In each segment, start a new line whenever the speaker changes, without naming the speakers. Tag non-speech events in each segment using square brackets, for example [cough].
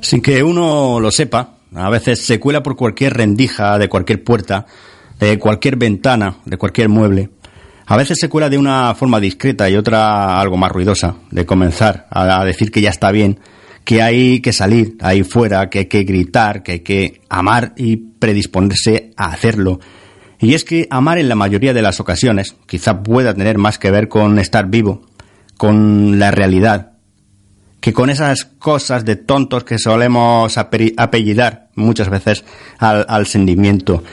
Sin que uno lo sepa, a veces se cuela por cualquier rendija de cualquier puerta, de cualquier ventana, de cualquier mueble. A veces se cuela de una forma discreta y otra algo más ruidosa, de comenzar a decir que ya está bien, que hay que salir ahí fuera, que hay que gritar, que hay que amar y predisponerse a hacerlo. Y es que amar en la mayoría de las ocasiones quizá pueda tener más que ver con estar vivo, con la realidad, que con esas cosas de tontos que solemos apellidar muchas veces al, sentimiento.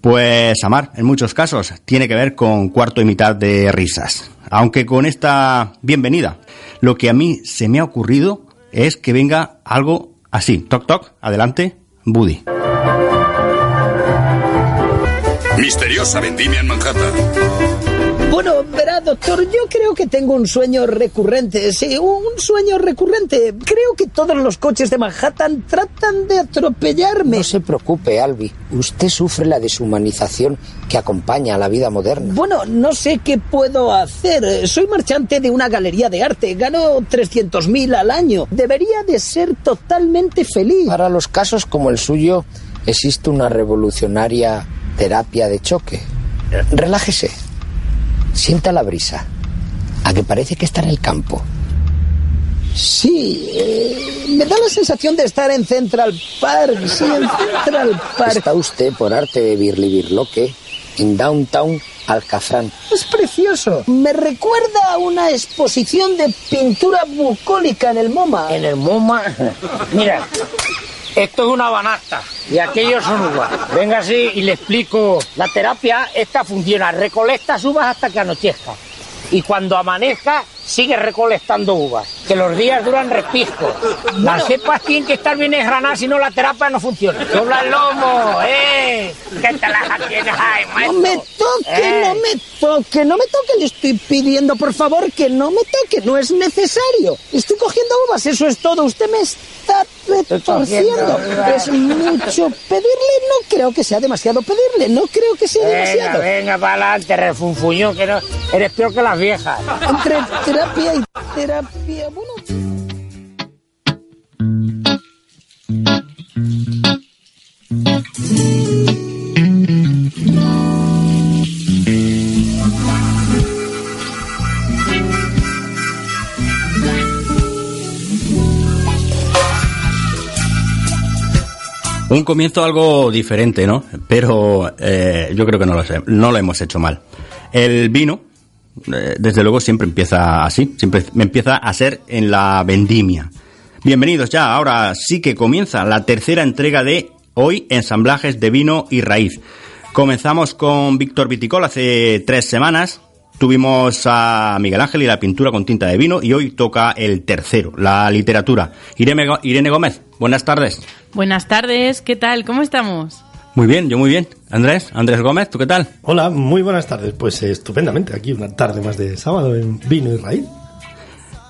Pues amar, en muchos casos, tiene que ver con cuarto y mitad de risas. Aunque con esta bienvenida, lo que a mí se me ha ocurrido es que venga algo así. Toc, toc, adelante, Buddy.
Misteriosa vendimia en Manhattan.
Bueno, verá, doctor, yo creo que tengo un sueño recurrente. Sí, un sueño recurrente. Creo que todos los coches de Manhattan tratan de atropellarme.
No se preocupe, Albi. Usted sufre la deshumanización que acompaña a la vida moderna.
Bueno, no sé qué puedo hacer. Soy marchante de una galería de arte. Gano 300.000 al año. Debería de ser totalmente feliz.
Para los casos como el suyo, existe una revolucionaria terapia de choque. Relájese. Sienta la brisa. A que parece que está en el campo.
Sí, eh, me da la sensación de estar en Central Park. Sí, en Central Park.
Está usted por arte de Birli Birloque en Downtown Alcafrán.
Es precioso. Me recuerda a una exposición de pintura bucólica en el MoMA.
En el MoMA. Mira, esto es una banasta y aquellos son uvas. Venga así y le explico. La terapia, esta funciona. Recolecta uvas hasta que anochezca. Y cuando amanezca, sigue recolectando uvas. Que los días duran repisco. Las cepas tienen que estar bien engranadas, si no la terapia no funciona. ¡Dobla el lomo! ¡Eh! ¿Qué te las tienes ahí,
maestro? No me toque,
¿Eh?
no me toque, no me toque. Le estoy pidiendo, por favor, que no me toque. No es necesario. Estoy cogiendo uvas, eso es todo. Usted me está retorciendo. Es mucho pedirle. No creo que sea demasiado pedirle. No creo que sea demasiado.
Venga, venga, para adelante, refunfuñón, que no... Eres peor que las viejas.
Entre terapia y terapia, bueno...
Un comienzo algo diferente, ¿no? Pero eh, yo creo que no lo, sé, no lo hemos hecho mal. El vino, desde luego, siempre empieza así, siempre me empieza a ser en la vendimia. Bienvenidos ya, ahora sí que comienza la tercera entrega de hoy ensamblajes de vino y raíz. Comenzamos con Víctor Viticol hace tres semanas, tuvimos a Miguel Ángel y la pintura con tinta de vino y hoy toca el tercero, la literatura. Irene, Irene Gómez, buenas tardes.
Buenas tardes, ¿qué tal? ¿Cómo estamos?
Muy bien, yo muy bien. Andrés, Andrés Gómez, ¿tú qué tal?
Hola, muy buenas tardes. Pues estupendamente, aquí una tarde más de sábado en Vino y Raíz.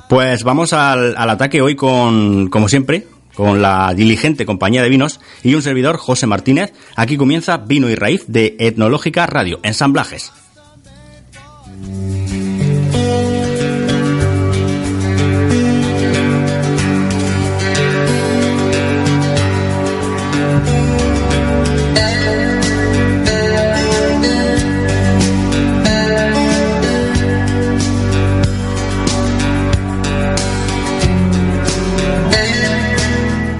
Pues vamos al, al ataque hoy con, como siempre, con la diligente compañía de vinos y un servidor, José Martínez. Aquí comienza Vino y Raíz de Etnológica Radio, ensamblajes.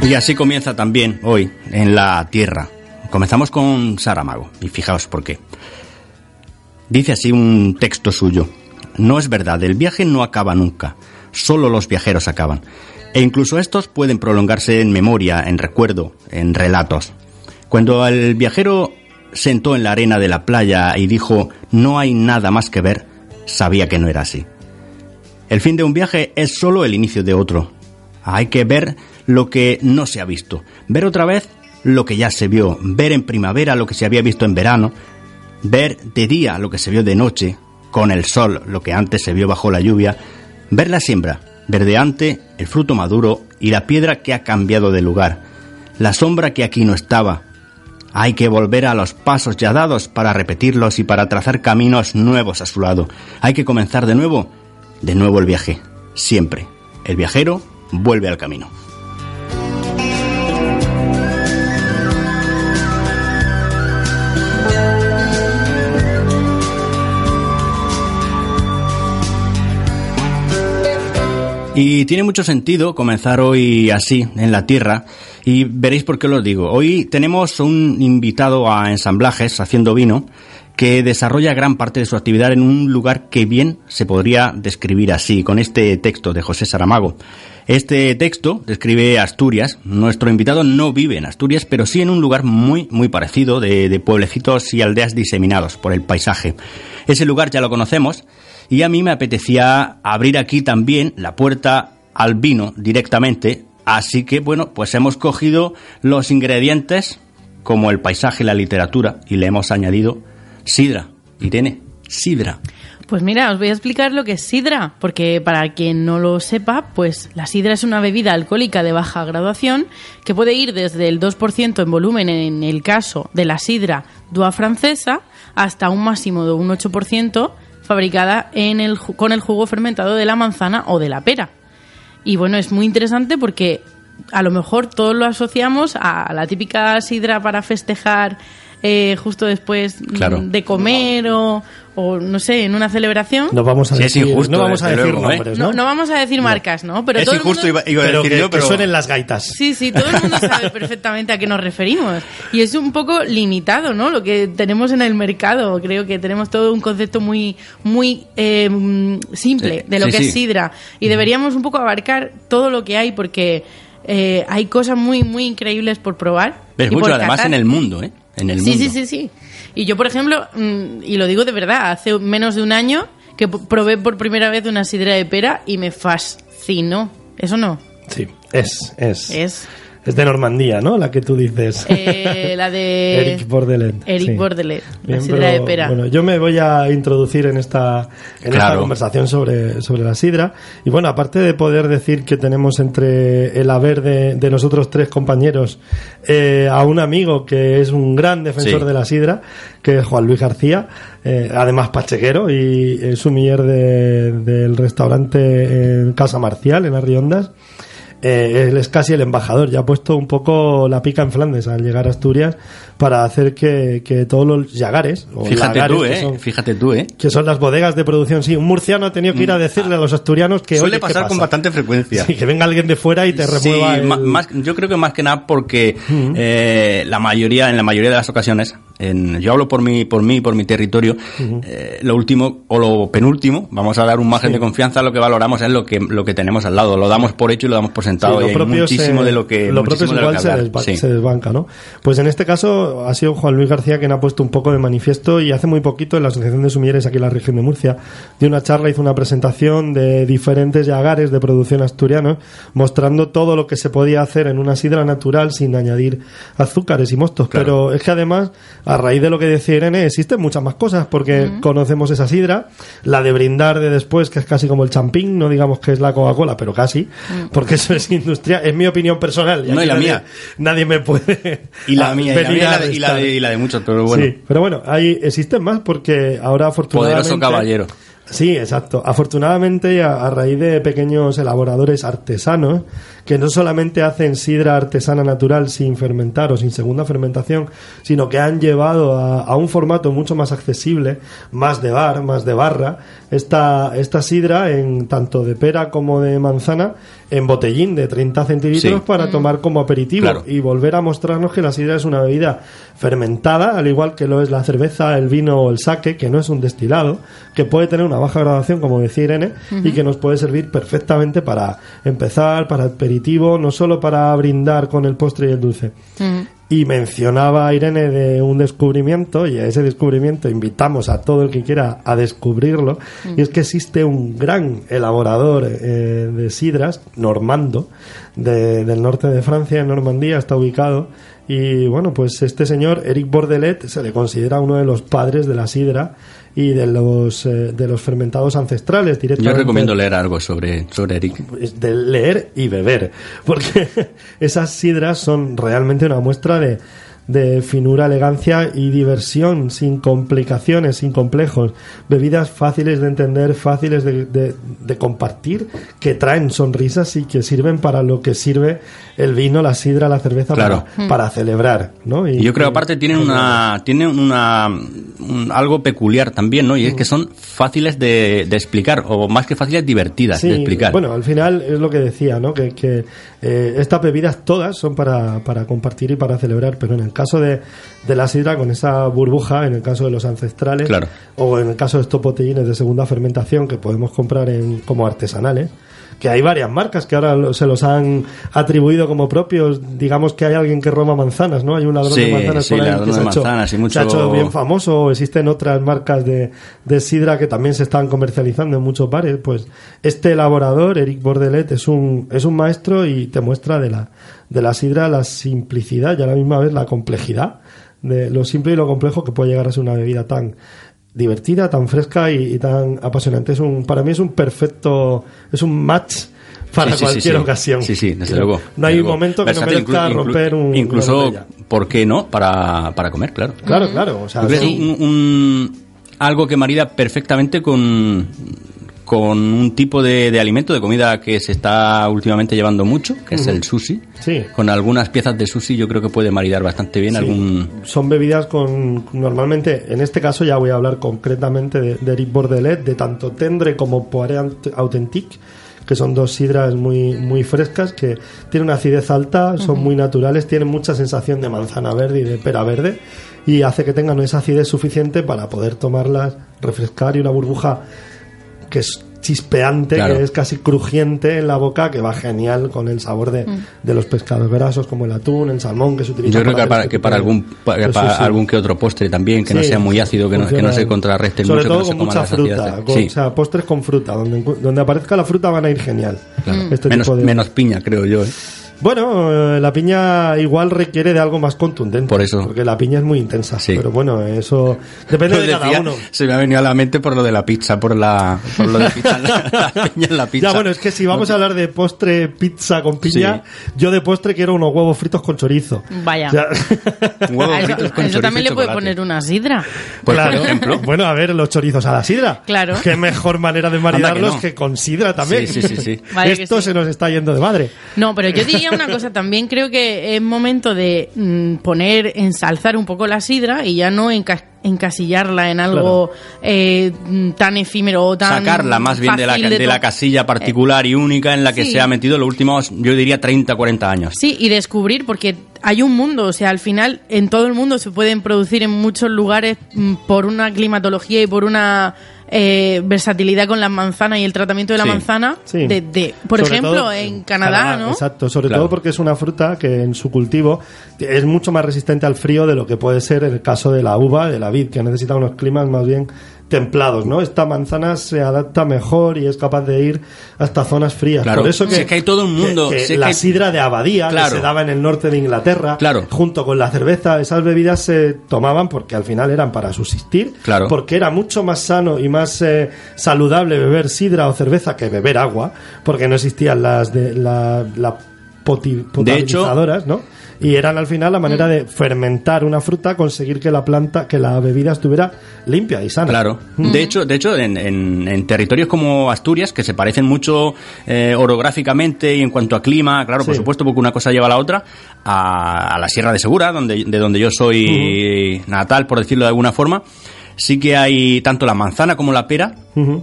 Y así comienza también hoy en la Tierra. Comenzamos con Saramago, y fijaos por qué. Dice así un texto suyo. No es verdad, el viaje no acaba nunca, solo los viajeros acaban. E incluso estos pueden prolongarse en memoria, en recuerdo, en relatos. Cuando el viajero sentó en la arena de la playa y dijo no hay nada más que ver, sabía que no era así. El fin de un viaje es solo el inicio de otro. Hay que ver lo que no se ha visto, ver otra vez lo que ya se vio, ver en primavera lo que se había visto en verano, ver de día lo que se vio de noche, con el sol lo que antes se vio bajo la lluvia, ver la siembra, verdeante, el fruto maduro y la piedra que ha cambiado de lugar, la sombra que aquí no estaba. Hay que volver a los pasos ya dados para repetirlos y para trazar caminos nuevos a su lado. Hay que comenzar de nuevo, de nuevo el viaje, siempre. El viajero vuelve al camino. Y tiene mucho sentido comenzar hoy así, en la tierra, y veréis por qué lo digo. Hoy tenemos un invitado a ensamblajes haciendo vino que desarrolla gran parte de su actividad en un lugar que bien se podría describir así, con este texto de José Saramago. Este texto describe Asturias. Nuestro invitado no vive en Asturias, pero sí en un lugar muy, muy parecido, de, de pueblecitos y aldeas diseminados por el paisaje. Ese lugar ya lo conocemos, y a mí me apetecía abrir aquí también la puerta al vino directamente. Así que bueno, pues hemos cogido los ingredientes como el paisaje y la literatura y le hemos añadido sidra. Irene, sidra.
Pues mira, os voy a explicar lo que es sidra, porque para quien no lo sepa, pues la sidra es una bebida alcohólica de baja graduación que puede ir desde el 2% en volumen en el caso de la sidra dua francesa hasta un máximo de un 8% fabricada en el, con el jugo fermentado de la manzana o de la pera. Y bueno, es muy interesante porque a lo mejor todos lo asociamos a la típica sidra para festejar eh, justo después mm,
Claro.
de comer o, o, no sé, en una celebración.
No vamos a
Sí,
decir,
injusto,
no vamos a decir
luego, ¿eh?
nombres,
No,
¿no?
no vamos a decir marcas, ¿no? Pero
es
todo el
injusto,
mundo-
iba, iba a
pero
decir
que,
yo,
que
pero...
suenen las gaitas.
Sí, sí, todo el mundo sabe perfectamente a qué nos referimos. Y es un poco limitado, ¿no? Lo que tenemos en el mercado. Creo que tenemos todo un concepto muy, muy eh, simple
Sí,
de lo
sí,
que
sí.
es sidra. Y deberíamos un poco abarcar todo lo que hay porque eh, hay cosas muy, muy increíbles por probar.
Ves
y
mucho,
por
además
catar.
en el mundo, ¿eh? En el
Sí,
mundo.
sí, sí, sí. Y yo, por ejemplo, mm, y lo digo de verdad, hace menos de un año que probé por primera vez una sidra de pera y me fascinó. Eso no,
Sí, es, es.
es
Es de Normandía, ¿no? La que tú dices.
eh, la de [laughs]
Eric Bordelet.
Eric
sí.
Bordelet, la
Bien,
sidra
pero,
de pera.
Bueno, yo me voy a introducir en esta, en esta conversación sobre, sobre la sidra. Y bueno, aparte de poder decir que tenemos entre el haber de, de nosotros tres compañeros eh, a un amigo que es un gran defensor
Sí.
de la sidra, que es Juan Luis García, eh, además pachequero y es sumiller de- del restaurante en Casa Marcial, en Arriondas. Eh, él es casi el embajador, ya ha puesto un poco la pica en Flandes al llegar a Asturias para hacer que, que todos los yagares, o
Fíjate
lagares
tú,
que
¿eh?
son-
Fíjate tú, ¿eh?
que son las bodegas de producción. Sí, un murciano ha tenido que ir a decirle a los asturianos que
Suele
oye, ¿qué
pasar con bastante frecuencia.
Sí, que venga alguien de fuera y te
Sí,
remueva el-
ma- más, yo creo que más que nada porque eh, la mayoría, en la mayoría de las ocasiones, en, yo hablo por mi, por mí, por mi territorio, eh, lo último o lo penúltimo, vamos a dar un margen de confianza, lo que valoramos es lo que, lo que tenemos al lado, lo damos por hecho y lo damos por
Sí,
sentado.
lo
y hay muchísimo
se-
de lo que,
lo propio
muchísimo de lo
igual se, desba-
Sí.
se desbanca, ¿no? Pues en este caso ha sido Juan Luis García quien ha puesto un poco de manifiesto y hace muy poquito en la Asociación de Sumilleres aquí en la región de Murcia dio una charla, hizo una presentación de diferentes yagares de producción asturiano mostrando todo lo que se podía hacer en una sidra natural sin añadir azúcares y mostos. Pero es que además, a raíz de lo que decía Irene, existen muchas más cosas porque conocemos esa sidra, la de brindar de después, que es casi como el champín, no digamos que es la Coca-Cola, pero casi, porque eso es industria, es mi opinión personal.
No, y la
nadie-
mía.
Nadie me puede.
Y la [laughs] mía, y la, mía, y de, y la de- y la de muchos, pero bueno.
Sí, pero bueno, hay, existen más porque ahora afortunadamente...
Poderoso caballero.
Sí, exacto. Afortunadamente, a, a raíz de pequeños elaboradores artesanos que no solamente hacen sidra artesana natural sin fermentar o sin segunda fermentación, sino que han llevado a, a un formato mucho más accesible, más de bar, más de barra, esta, esta sidra en tanto de pera como de manzana en botellín de 30 centilitros
Sí.
para tomar como aperitivo
Claro.
y volver a mostrarnos que la sidra es una bebida fermentada, al igual que lo es la cerveza, el vino o el sake, que no es un destilado, que puede tener una baja graduación, como decía Irene, y que nos puede servir perfectamente para empezar, para aperitivo, no solo para brindar con el postre y el dulce. Y mencionaba Irene de un descubrimiento, y a ese descubrimiento invitamos a todo el que quiera a descubrirlo, y es que existe un gran elaborador eh, de sidras, normando, de- del norte de Francia, en Normandía, está ubicado. Y bueno, pues este señor, Eric Bordelet, se le considera uno de los padres de la sidra y de los, eh, de los fermentados ancestrales
Yo
directamente
recomiendo leer algo sobre, sobre Eric.
de leer y beber, porque [laughs] esas sidras son realmente una muestra de, de finura, elegancia y diversión, sin complicaciones, sin complejos, bebidas fáciles de entender, fáciles de, de- de compartir, que traen sonrisas y que sirven para lo que sirve el vino, la sidra, la cerveza
Claro.
para, para celebrar, ¿no?
Y yo creo que aparte tienen una, tienen una, un- algo peculiar también, ¿no? Y es que son fáciles de, de explicar, o más que fáciles, divertidas de explicar.
Bueno, al final es lo que decía, ¿no? Que, que, eh, estas bebidas todas son para, para compartir y para celebrar, pero en el caso de, de la sidra con esa burbuja, en el caso de los ancestrales,
Claro.
o en el caso de estos botellines de segunda fermentación que podemos comprar en, como artesanales, que hay varias marcas que ahora se los han atribuido como propios. Digamos que hay alguien que roba manzanas, ¿no? Hay un ladrón
Sí,
de manzanas
sí,
por ahí que se, hecho,
manzanas y mucho-
se ha hecho bien famoso. Existen otras marcas de, de sidra que también se están comercializando en muchos bares. Pues este elaborador, Eric Bordelet, es un, es un maestro y te muestra de la, de la sidra la simplicidad y a la misma vez la complejidad de lo simple y lo complejo que puede llegar a ser una bebida tan divertida, tan fresca y, y tan apasionante. Es un, para mí es un perfecto, es un match para
Sí, sí, sí,
cualquier
sí.
ocasión.
Sí, sí, desde luego.
No hay un momento que no
Versátil,
merezca
inclu- inclu-
romper un,
Incluso. ¿por qué no? Para, para comer, claro.
Claro, claro. O sea,
un, un- algo que marida perfectamente con, con un tipo de, de alimento, de comida que se está últimamente llevando mucho, que es el sushi.
Sí.
Con algunas piezas de sushi yo creo que puede maridar bastante bien
Sí.
algún...
Son bebidas con, normalmente, en este caso ya voy a hablar concretamente de, de Eric Bordelet, de tanto Tendre como Poiré Aut- Authentique, que son dos sidras muy, muy frescas, que tienen una acidez alta, son muy naturales, tienen mucha sensación de manzana verde y de pera verde, y hace que tengan esa acidez suficiente para poder tomarlas, refrescar y una burbuja que es chispeante,
Claro.
que es casi crujiente en la boca, que va genial con el sabor de, de los pescados grasos como el atún, el salmón que se utiliza
Yo creo que
hacer
para,
este
que para algún para que otro postre también, que no sea muy ácido, que no, que no se contrarreste
Sobre
mucho,
todo
que no se
con
coma
mucha fruta, con-
Sí.
o sea, postres con fruta, donde, aparezca la fruta van a ir genial.
Claro.
Este
menos,
tipo de-
menos piña, creo yo. ¿eh?
Bueno, eh, la piña igual requiere de algo más contundente.
Por eso.
Porque la piña es muy intensa.
Sí.
Pero bueno, eso depende de [laughs] cada
decía,
uno.
Se me ha venido a la mente por lo de la pizza, por la por lo de [laughs] pizza, la, la piña en la pizza.
Ya, bueno, es que si vamos a hablar de postre pizza con piña, yo de postre quiero unos huevos fritos con chorizo.
Vaya.
O sea, [laughs]
Huevos fritos con
eso
chorizo
también le puede poner una sidra.
Pues,
claro.
por ejemplo.
Bueno, a ver, los chorizos a la sidra.
Claro.
Qué mejor manera de
que
maridarlos
no.
que, con sidra también.
Sí, sí, sí, sí.
Vale que
Esto
sí.
se nos está yendo de madre.
No, pero yo diría una cosa, también creo que es momento de mm, poner, ensalzar un poco la sidra y ya no enca- encasillarla en algo eh, mm, tan efímero o tan
Sacarla más bien de la,
fácil
de la casilla particular y única en la que
sí.
se ha metido los últimos, yo diría, 30, 40 años.
Sí, y descubrir, porque hay un mundo, o sea, al final en todo el mundo se pueden producir en muchos lugares mm, por una climatología y por una eh, versatilidad con las manzanas y el tratamiento de la
Sí.
manzana.
Sí.
De, de- por
Sobre
ejemplo,
todo
en Canadá, ¿no?
Exacto, sobre
Claro.
todo porque es una fruta que en su cultivo es mucho más resistente al frío de lo que puede ser el caso de la uva, de la vid, que necesita unos climas más bien templados, ¿no? Esta manzana se adapta mejor y es capaz de ir hasta zonas frías.
Claro.
Por eso que,
Si es que hay todo un mundo,
que- que
si es
la
hay-
sidra de abadía
Claro.
que se daba en el norte de Inglaterra,
Claro.
junto con la cerveza, esas bebidas se tomaban porque al final eran para subsistir,
Claro.
porque era mucho más sano y más eh, saludable beber sidra o cerveza que beber agua, porque no existían las de la, la poti-
De hecho-
potabilizadoras, ¿no? Y eran al final la manera
Mm.
de fermentar una fruta, conseguir que la planta, que la bebida estuviera limpia y sana.
Claro.
Mm.
De hecho, de hecho en, en- en territorios como Asturias, que se parecen mucho eh, orográficamente y en cuanto a clima, claro, por
Sí.
supuesto, porque una cosa lleva a la otra, a, a la Sierra de Segura, donde, de donde yo soy natal, por decirlo de alguna forma, sí que hay tanto la manzana como la pera,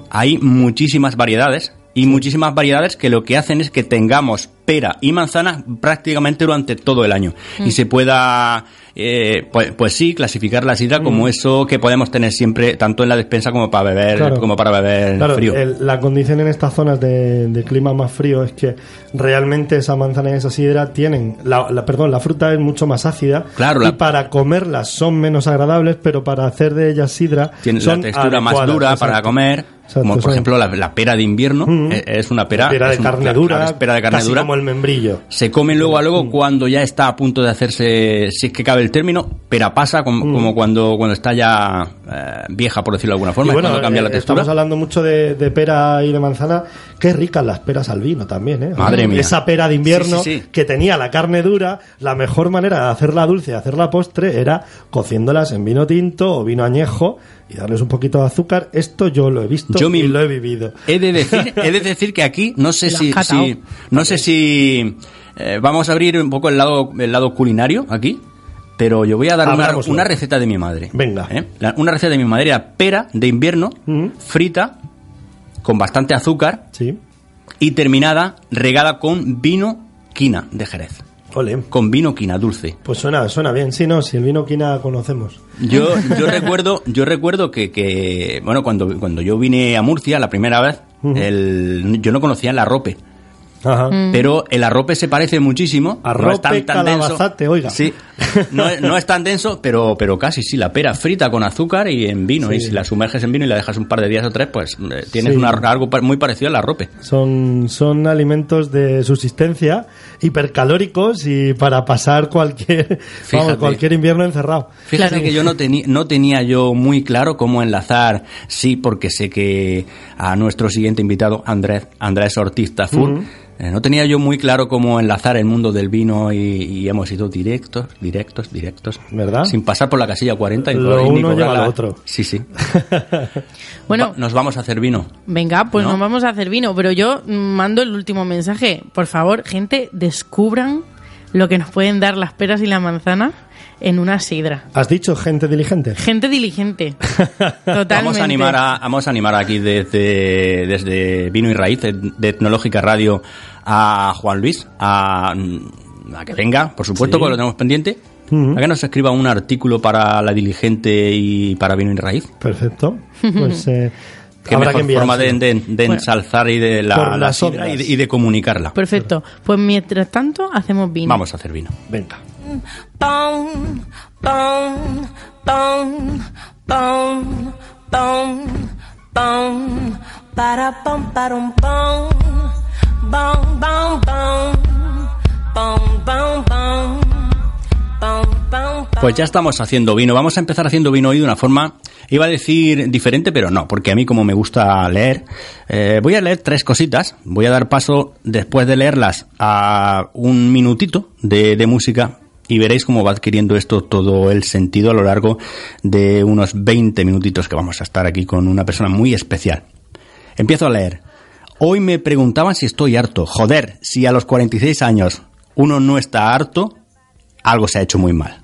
hay muchísimas variedades y muchísimas variedades que lo que hacen es que tengamos pera y manzana prácticamente durante todo el año.
Mm.
Y se pueda, eh, pues, pues sí, clasificar la sidra como eso que podemos tener siempre, tanto en la despensa como para beber,
Claro.
como para beber
Claro,
frío.
el- la condición en estas zonas de, de clima más frío es que realmente esa manzana y esa sidra tienen, la, la- perdón, la fruta es mucho más ácida
Claro,
y
la-
para comerlas son menos agradables, pero para hacer de ellas sidra
Tiene
son
la textura más dura para comer,
Exacto,
como por ejemplo la, la pera de invierno,
Mm.
eh, es una pera,
pera de
una-
carne dura,
claro, pera de carne
casi
dura.
como el membrillo.
Se come luego a luego
Mm.
cuando ya está a punto de hacerse, si es que cabe el término, pera pasa, como, como cuando, cuando está ya eh, vieja, por decirlo de alguna forma,
Mm.
Es cuando cambia la
eh,
textura.
Estamos hablando mucho de, de pera y de manzana. Qué ricas las peras al vino también, ¿eh?
Madre mía.
Esa pera de invierno
Sí, sí, sí.
que tenía la carne dura, la mejor manera de hacerla dulce y hacerla postre era cociéndolas en vino tinto o vino añejo y darles un poquito de azúcar. Esto yo lo he visto
Yo
y
mi-
lo he vivido.
He de decir, [laughs] he de decir que aquí no sé si, no sé si eh, vamos a abrir un poco el lado el lado culinario aquí, pero yo voy a dar una, receta de mi madre.
Venga.
¿Eh? La- una receta de mi madre era pera de invierno,
Mm.
frita con bastante azúcar
Sí.
y terminada regada con vino quina de Jerez,
Ole.
con vino quina dulce.
Pues suena, suena bien. Sí, no, si el vino quina conocemos.
Yo, yo [laughs] recuerdo, yo recuerdo que, que, bueno, cuando, cuando yo vine a Murcia la primera vez, el, yo no conocía el arrope.
Ajá.
Pero el arrope se parece muchísimo. no es
Arrope,
tan, tan denso.
oiga.
Sí. No, es- no es tan denso, [laughs] pero, pero casi sí. La pera frita con azúcar y en vino.
Sí.
Y si la sumerges en vino y la dejas un par de días o tres, pues eh, tienes
Sí.
una- algo muy parecido al arrope.
Son, son alimentos de subsistencia hipercalóricos y para pasar cualquier, [laughs] vamos,
Fíjate.
cualquier invierno encerrado.
Fíjate
Claro.
que yo no, tenía no tenía yo muy claro cómo enlazar, sí, porque sé que a nuestro siguiente invitado, Andrés, Andrés Ortiz Tafur, eh, no tenía yo muy claro cómo enlazar el mundo del vino y, y hemos ido directos, directos, directos.
¿Verdad?
Sin pasar por la casilla 40 y
Lo
ni
uno lleva lo otro.
Sí, sí. [laughs]
Bueno,
Va- nos vamos a hacer vino.
Venga, pues
¿No?
nos vamos a hacer vino, pero yo mm, mando el último mensaje. Por favor, gente, descubran lo que nos pueden dar las peras y la manzana en una sidra.
¿Has dicho gente diligente?
Gente diligente. [laughs] Totalmente.
Vamos a animar a, vamos a animar aquí desde, desde Vino y Raíz de, Etnológica Radio a Juan Luis a, a que venga, por supuesto,
Sí.
porque lo tenemos pendiente.
Ujú.
A que nos escriba un artículo para la diligente y para Vino y Raíz.
Perfecto. [laughs] Pues eh,
qué mejor forma de, ensalzar y de la, sidra y, de, comunicarla.
Perfecto. Pues mientras tanto, hacemos vino.
Vamos a hacer vino.
Venga.
Para para un.
Pues ya estamos haciendo vino. Vamos a empezar haciendo vino hoy de una forma, iba a decir diferente, pero no, porque a mí como me gusta leer, eh, voy a leer tres cositas. Voy a dar paso, después de leerlas, a un minutito de, de música y veréis cómo va adquiriendo esto todo el sentido a lo largo de unos 20 minutitos que vamos a estar aquí con una persona muy especial. Empiezo a leer. Hoy me preguntaban si estoy harto. Joder, si a los 46 años uno no está harto, algo se ha hecho muy mal.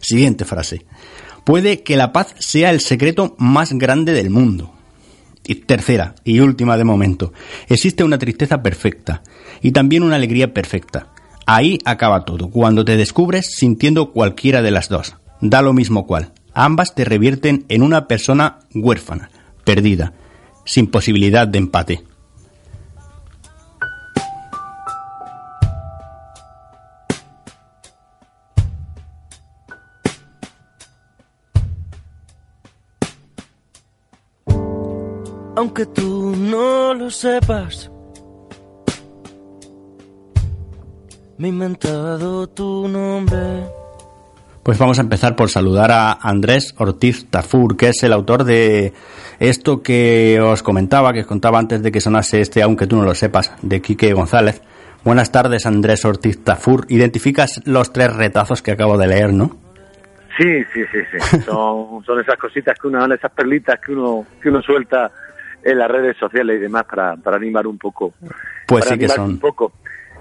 Siguiente frase. Puede que la paz sea el secreto más grande del mundo. Y tercera y última de momento. Existe una tristeza perfecta y también una alegría perfecta. Ahí acaba todo, cuando te descubres sintiendo cualquiera de las dos. Da lo mismo cual. Ambas te revierten en una persona huérfana, perdida, sin posibilidad de empate.
Aunque tú no lo sepas. Me he inventado tu nombre.
Pues vamos a empezar por saludar a Andrés Ortiz Tafur, que es el autor de esto que os comentaba, que os contaba antes de que sonase este, aunque tú no lo sepas, de Quique González. Buenas tardes, Andrés Ortiz Tafur. Identificas los tres retazos que acabo de leer, ¿no?
Sí, sí, sí, sí. Son, son esas cositas que uno, esas perlitas que uno, que uno suelta en las redes sociales y demás para, para animar un poco.
Pues
para
sí que son.
Un poco.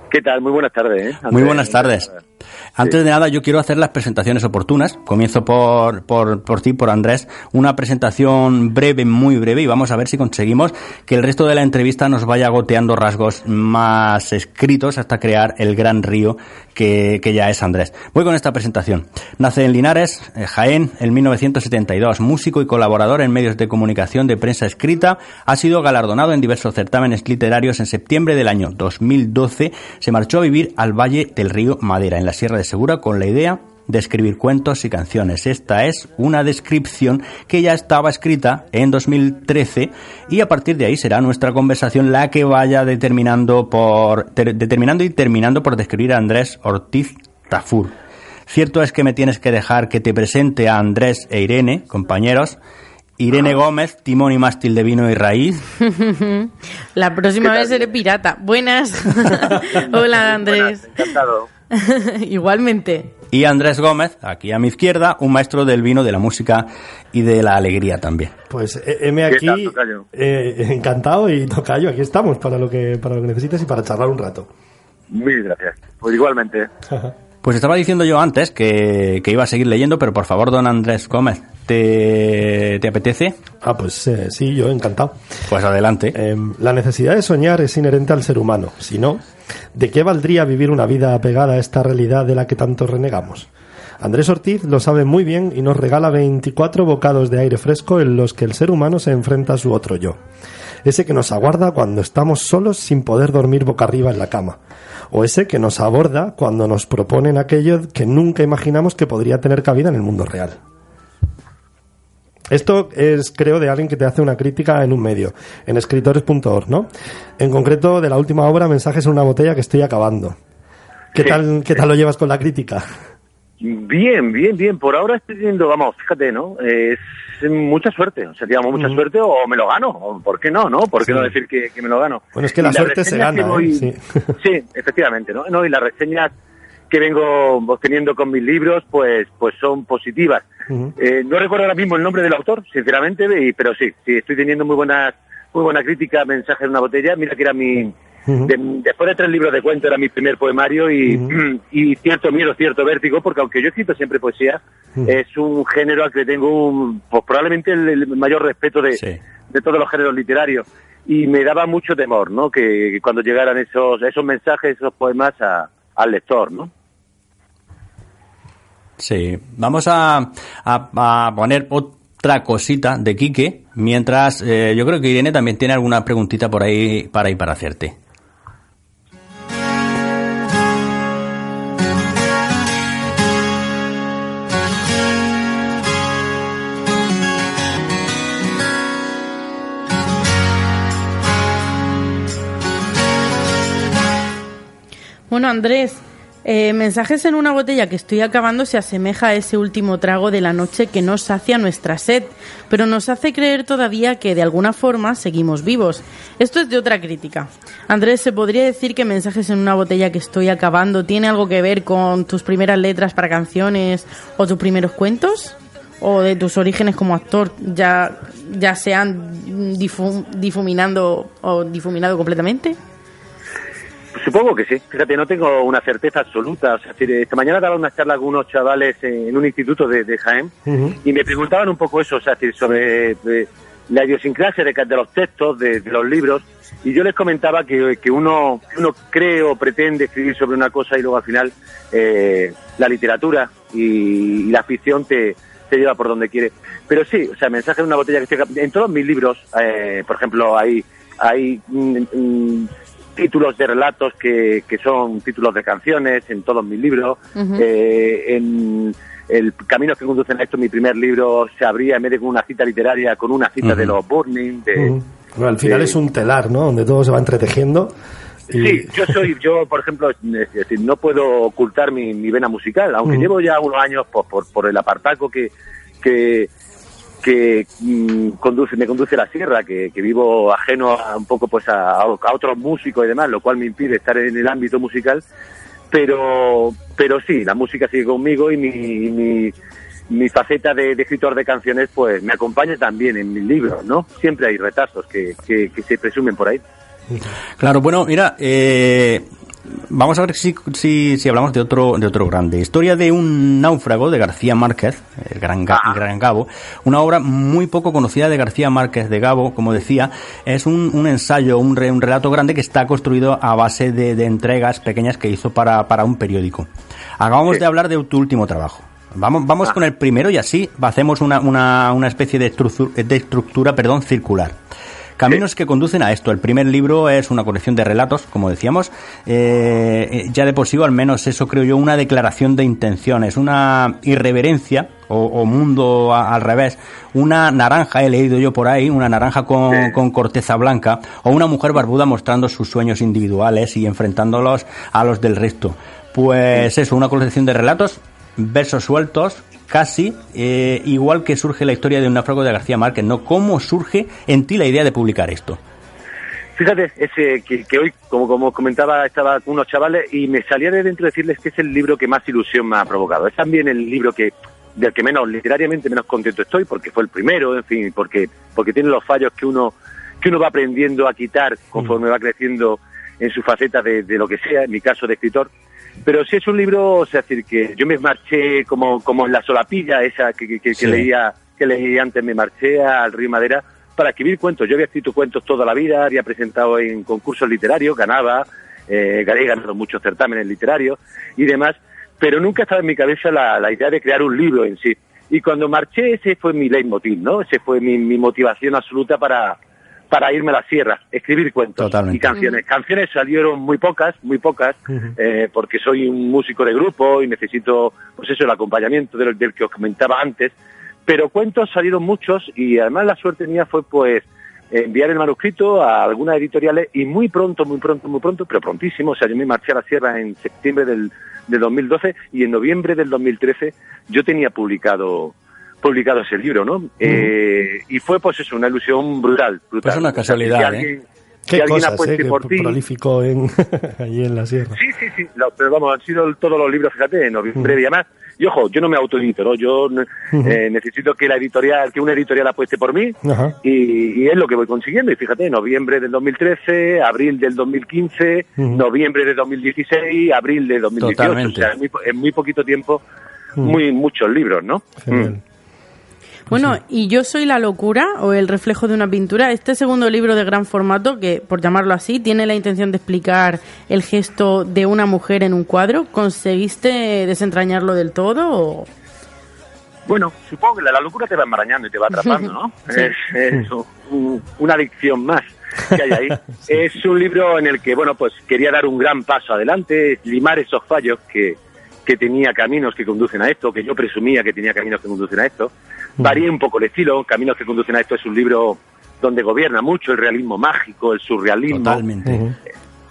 ¿Qué tal? Muy buenas tardes. ¿eh?
Muy
Andrés,
buenas tardes. Antes de nada, yo quiero hacer las presentaciones oportunas. Comienzo por, por, por ti, por Andrés. Una presentación breve, muy breve, y vamos a ver si conseguimos que el resto de la entrevista nos vaya goteando rasgos más escritos hasta crear el gran río que, que ya es Andrés. Voy con esta presentación. Nace en Linares, eh, Jaén, en 1972. Músico y colaborador en medios de comunicación de prensa escrita. Ha sido galardonado en diversos certámenes literarios. En septiembre del año 2012 se marchó a vivir al Valle del Río Madera, en la Sierra de Segura, con la idea de escribir cuentos y canciones. Esta es una descripción que ya estaba escrita en 2013 y a partir de ahí será nuestra conversación la que vaya determinando por ter- determinando y terminando por describir a Andrés Ortiz Tafur. Cierto es que me tienes que dejar que te presente a Andrés e Irene, compañeros. Irene Gómez, timón y mástil de vino y raíz. [laughs]
La próxima vez seré pirata. Buenas. [laughs] Hola, Andrés.
Encantado. [laughs]
Igualmente.
Y Andrés Gómez, aquí a mi izquierda, un maestro del vino, de la música y de la alegría también.
Pues eh, heme
¿Qué
aquí,
tal,
eh, encantado y tocayo, aquí estamos para lo que para lo que necesites y para charlar un rato.
Mil gracias. Pues igualmente. [laughs]
Pues estaba diciendo yo antes que, que iba a seguir leyendo, pero por favor, don Andrés Gómez, ¿te, te apetece?
Ah, pues eh, sí, yo encantado.
Pues adelante.
Eh, la necesidad de soñar es inherente al ser humano. Si no, ¿de qué valdría vivir una vida apegada a esta realidad de la que tanto renegamos? Andrés Ortiz lo sabe muy bien y nos regala 24 bocados de aire fresco en los que el ser humano se enfrenta a su otro yo. Ese que nos aguarda cuando estamos solos sin poder dormir boca arriba en la cama. O ese que nos aborda cuando nos proponen aquello que nunca imaginamos que podría tener cabida en el mundo real. Esto es, creo, de alguien que te hace una crítica en un medio, en escritores.org, ¿no? En concreto, de la última obra, Mensajes en una botella que estoy acabando. ¿Qué,
Sí.
tal, ¿Qué tal lo llevas con la crítica?
Bien, bien, bien. Por ahora estoy teniendo, vamos, fíjate, ¿no? Es mucha suerte. O sea, digamos, mucha
Ujú.
suerte o me lo gano. ¿Por qué no, no? ¿Por qué
Sí.
no decir que, que me lo gano?
Bueno, es que la suerte se gana,
voy-
¿eh? Sí. [laughs]
Sí, efectivamente, ¿no? no y las reseñas que vengo obteniendo con mis libros, pues, pues son positivas. Eh, no recuerdo ahora mismo el nombre del autor, sinceramente, pero sí, sí, estoy teniendo muy buenas, muy buena crítica, mensaje en una botella. Mira que era mi, De- después de tres libros de cuento era mi primer poemario y, [clears throat] y cierto miedo, cierto vértigo, porque aunque yo he escrito siempre poesía, es un género al que tengo un, pues probablemente el, el mayor respeto de,
Sí.
de todos los géneros literarios. Y me daba mucho temor, ¿no? Que, que cuando llegaran esos, esos mensajes, esos poemas a- al lector, ¿no?
Sí, vamos a, a- a poner otra cosita de Quique, mientras eh, yo creo que Irene también tiene alguna preguntita por ahí para ahí para hacerte.
Bueno, Andrés, eh, mensajes en una botella que estoy acabando se asemeja a ese último trago de la noche que nos sacia nuestra sed, pero nos hace creer todavía que de alguna forma seguimos vivos. Esto es de otra crítica. Andrés, ¿se podría decir que mensajes en una botella que estoy acabando tiene algo que ver con tus primeras letras para canciones o tus primeros cuentos? ¿O de tus orígenes como actor ya, ya se han difu- difuminando o difuminado completamente?
Supongo que sí. Fíjate, no tengo una certeza absoluta. O sea, esta mañana daba una charla con unos chavales en, un instituto de, de Jaén y me preguntaban un poco eso, o sea, sobre eh, la idiosincrasia de, los textos, de, de los libros, y yo les comentaba que, que uno, uno cree o pretende escribir sobre una cosa y luego al final eh, la literatura y, y la ficción te, te lleva por donde quiere. Pero sí, o sea, mensaje de una botella que cap- En todos mis libros, eh, por ejemplo, hay, hay mm, mm, títulos de relatos que, que son títulos de canciones en todos mis libros. Eh, en El Camino que conducen a esto, mi primer libro, se abría en vez de con una cita literaria, con una cita de los Burning. De.
Bueno, al final
de-
es un telar, ¿no? Donde todo se va entretejiendo. y-
Sí, yo soy, yo por ejemplo, es decir, no puedo ocultar mi, mi vena musical, aunque llevo ya unos años por, por, por el apartaco que, que, que mm, conduce, me conduce la sierra, que, vivo ajeno a, un poco pues a, otros músicos y demás, lo cual me impide estar en el ámbito musical, pero, pero sí, la música sigue conmigo y mi, mi, mi faceta de, de escritor de canciones pues me acompaña también en mis libros, ¿no? Siempre hay retazos que, que, que se presumen por ahí.
Claro, bueno, mira, eh, vamos a ver si, si, si hablamos de otro, de otro grande. Historia de un náufrago de García Márquez, el gran, Ga-
Ah.
gran Gabo. Una obra muy poco conocida de García Márquez de Gabo, como decía. Es un, un ensayo, un, re- un relato grande que está construido a base de, de entregas pequeñas que hizo para, para un periódico. Acabamos de hablar de tu último trabajo. Vamos, vamos
Ah.
con el primero y así hacemos una, una, una especie de, estructu- de estructura perdón, circular. Caminos que conducen a esto. El primer libro es una colección de relatos, como decíamos. Eh, eh, ya de por sí, al menos eso creo yo, una declaración de intenciones, una irreverencia o, o mundo a- al revés. Una naranja, he leído yo por ahí, una naranja con, con corteza blanca, o una mujer barbuda mostrando sus sueños individuales y enfrentándolos a los del resto. Pues eso, una colección de relatos, versos sueltos, casi eh, igual que surge la historia de un náufrago de García Márquez, ¿no? ¿Cómo surge en ti la idea de publicar esto?
Fíjate, ese que, que hoy, como, como comentaba, estaba con unos chavales y me salía de dentro decirles que es el libro que más ilusión me ha provocado. Es también el libro que del que menos, literariamente menos contento estoy, porque fue el primero, en fin, porque, porque tiene los fallos que uno, que uno va aprendiendo a quitar conforme va creciendo en su faceta de, de lo que sea, en mi caso de escritor. Pero sí es un libro, o sea, es decir, que yo me marché como, como en la solapilla esa que, que, que- leía que leí antes, me marché al Río Madera para escribir cuentos. Yo había escrito cuentos toda la vida, había presentado en concursos literarios, ganaba, eh, he ganado muchos certámenes literarios y demás, pero nunca estaba en mi cabeza la, la idea de crear un libro en sí. Y cuando marché, ese fue mi leitmotiv, ¿no? Ese fue mi, mi motivación absoluta para, para irme a la sierra, escribir cuentos
Totalmente.
y canciones. Canciones salieron muy pocas, muy pocas, eh, porque soy un músico de grupo y necesito, pues eso, el acompañamiento del, del que os comentaba antes. Pero cuentos salieron muchos y además la suerte mía fue, pues, enviar el manuscrito a algunas editoriales y muy pronto, muy pronto, muy pronto, pero prontísimo, o sea, yo me marché a la sierra en septiembre del, del 2012 y en noviembre del 2013 yo tenía publicado publicado ese libro, ¿no? Eh, y fue pues eso, una ilusión brutal, brutal.
Pues una
O sea,
casualidad,
que
¿eh?
alguien,
Qué
que alguien
cosas,
apueste
eh, que
por ti.
prolífico en, [laughs] allí en la sierra.
Sí, sí, sí, lo- pero vamos, han sido todos los libros, fíjate, en noviembre y además. Y ojo, yo no me autoedito, ¿no? Yo eh, necesito que la editorial, que una editorial apueste por mí y, y es lo que voy consiguiendo. Y fíjate, noviembre del 2013, abril del 2015,
Ujú.
noviembre del 2016, abril del 2018.
Totalmente.
O sea, en muy, po- en muy poquito tiempo, muy muchos libros, ¿no?
Genial.
Bueno, y Yo soy la locura o el reflejo de una pintura, este segundo libro de gran formato, que por llamarlo así, tiene la intención de explicar el gesto de una mujer en un cuadro. ¿Conseguiste desentrañarlo del todo? O...
Bueno, supongo que la, la locura te va enmarañando y te va atrapando, ¿no? [laughs]
Sí.
Es, es un- una adicción más que hay ahí. [laughs] Es un libro en el que, bueno, pues quería dar un gran paso adelante, limar esos fallos que, que tenía caminos que conducen a esto, que yo presumía que tenía caminos que conducen a esto. Varía un poco el estilo, Caminos que conducen a esto es un libro donde gobierna mucho el realismo mágico, el surrealismo.
Totalmente.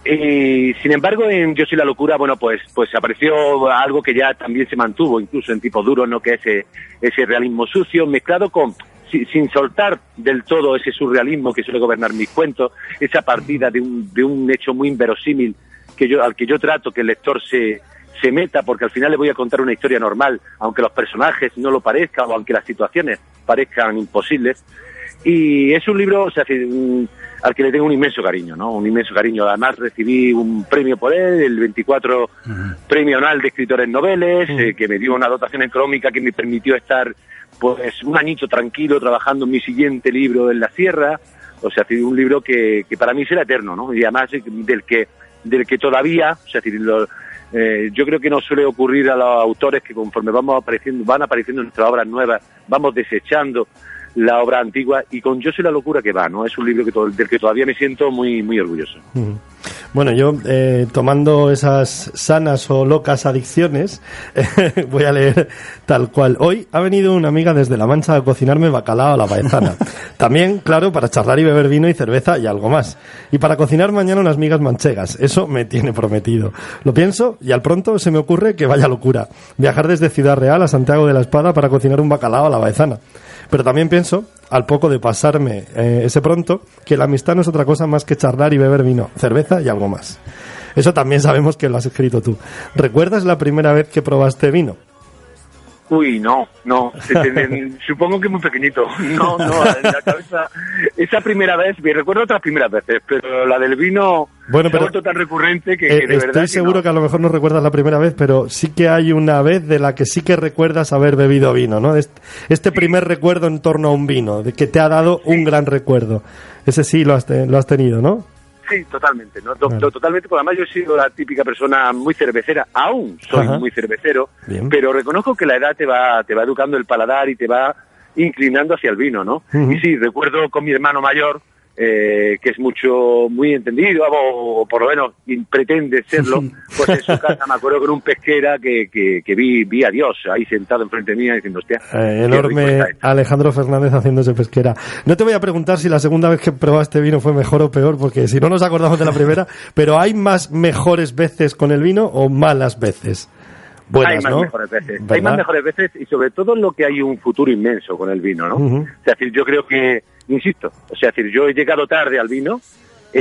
Y sin embargo, en Yo soy la locura, bueno, pues, pues apareció algo que ya también se mantuvo, incluso en tipo duro, ¿no? Que ese, ese realismo sucio, mezclado con, si- sin soltar del todo ese surrealismo que suele gobernar mis cuentos, esa partida de un, de un hecho muy inverosímil que yo, al que yo trato que el lector se, se meta, porque al final le voy a contar una historia normal, aunque los personajes no lo parezcan o aunque las situaciones parezcan imposibles. Y es un libro, o sea, mm, al que le tengo un inmenso cariño, ¿no? Un inmenso cariño. Además recibí un premio por él, el 24 Premio Anual de Escritores Noveles, eh, que me dio una dotación económica que me permitió estar, pues, un añito tranquilo trabajando en mi siguiente libro en la sierra. O sea, un libro que, que para mí será eterno, ¿no? Y además eh, del que, del que todavía, o sea, lo- eh, yo creo que no suele ocurrir a los autores que conforme vamos apareciendo, van apareciendo nuestras obras nuevas, vamos desechando la obra antigua y con Yo soy la locura que va, ¿no? Es un libro que del que todavía me siento muy muy orgulloso.
Bueno, yo eh, tomando esas sanas o locas adicciones, [laughs] voy a leer tal cual. Hoy ha venido una amiga desde La Mancha a cocinarme bacalao a la paezana. [laughs] También, claro, para charlar y beber vino y cerveza y algo más. Y para cocinar mañana unas migas manchegas. Eso me tiene prometido. Lo pienso y al pronto se me ocurre que vaya locura. Viajar desde Ciudad Real a Santiago de la Espada para cocinar un bacalao a la baezana. Pero también pienso, al poco de pasarme eh, ese pronto, que la amistad no es otra cosa más que charlar y beber vino, cerveza y algo más. Eso también sabemos que lo has escrito tú. ¿Recuerdas la primera vez que probaste vino?
Uy, no, no. [laughs] Supongo que muy pequeñito. No, no, en la cabeza. Esa primera vez, me recuerdo otras primeras veces, pero la del vino
Bueno, pero-
tan recurrente que,
Eh,
que de
estoy
verdad. que
seguro
no.
que a lo mejor no recuerdas la primera vez, pero sí que hay una vez de la que sí que recuerdas haber bebido vino, ¿no? Este, este primer recuerdo en torno a un vino, de que te ha dado un gran recuerdo. Ese sí lo has, te- lo has tenido, ¿no?
Sí, totalmente, ¿no? Totalmente, porque además yo he sido la típica persona muy cervecera, aún soy
Ajá.
muy cervecero,
Bien.
pero reconozco que la edad te va, te va educando el paladar y te va inclinando hacia el vino, ¿no? Y sí, recuerdo con mi hermano mayor, eh, que es mucho, muy entendido, o, o por lo menos pretende serlo, [laughs] pues en su casa me acuerdo con un pesquera que, que, que vi, vi a Dios ahí sentado enfrente mía diciendo, hostia,
Eh, enorme
está esto".
Alejandro Fernández haciéndose pesquera. No te voy a preguntar si la segunda vez que probaste vino fue mejor o peor, porque si no nos acordamos de la primera, pero ¿hay más mejores veces con el vino o malas veces? Buenas,
hay más
¿no?
mejores veces. Hay más mejores veces y sobre todo lo que hay un futuro inmenso con el vino, ¿no?
Ujú.
O sea, es decir, yo creo que, insisto, o sea, es decir, yo he llegado tarde al vino.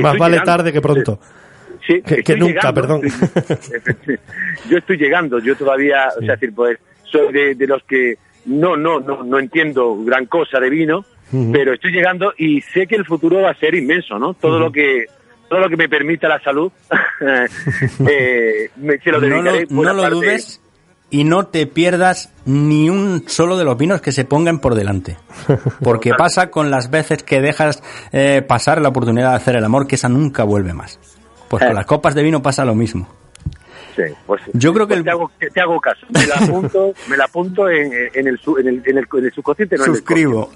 Más vale
llegando.
tarde que pronto.
Sí,
Que- nunca,
llegando,
perdón.
estoy- yo estoy llegando, yo todavía, o sea, es decir, pues soy de, de los que no, no, no, no entiendo gran cosa de vino, pero estoy llegando y sé que el futuro va a ser inmenso, ¿no? Todo lo que todo lo que me permita la salud, [laughs] eh, me, se lo
no lo, no lo dudes y no te pierdas ni un solo de los vinos que se pongan por delante. [laughs] Porque pasa con las veces que dejas eh, pasar la oportunidad de hacer el amor, que esa nunca vuelve más. Pues con
Eh.
las copas de vino pasa lo mismo.
Sí, pues,
Yo creo que
pues
el-
te, hago, te- te hago caso. Me la apunto, me la apunto en, en, el, en, el, en, el, en el subconsciente. No
Suscribo.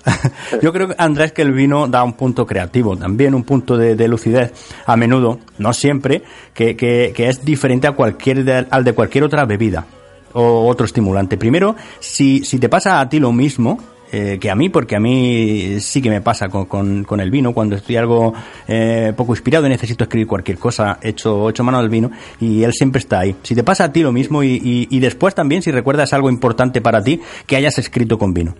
Yo creo, Andrés, que el vino da un punto creativo, también un punto de, de lucidez, a menudo, no siempre, que, que, que es diferente a cualquier de- al de cualquier otra bebida o otro estimulante. Primero, si, si te pasa a ti lo mismo, eh, que a mí, porque a mí sí que me pasa con, con, con el vino, cuando estoy algo eh, poco inspirado y necesito escribir cualquier cosa, hecho, hecho mano del vino, y él siempre está ahí. Si te pasa a ti lo mismo y, y, y después también, si recuerdas algo importante para ti, que hayas escrito con vino.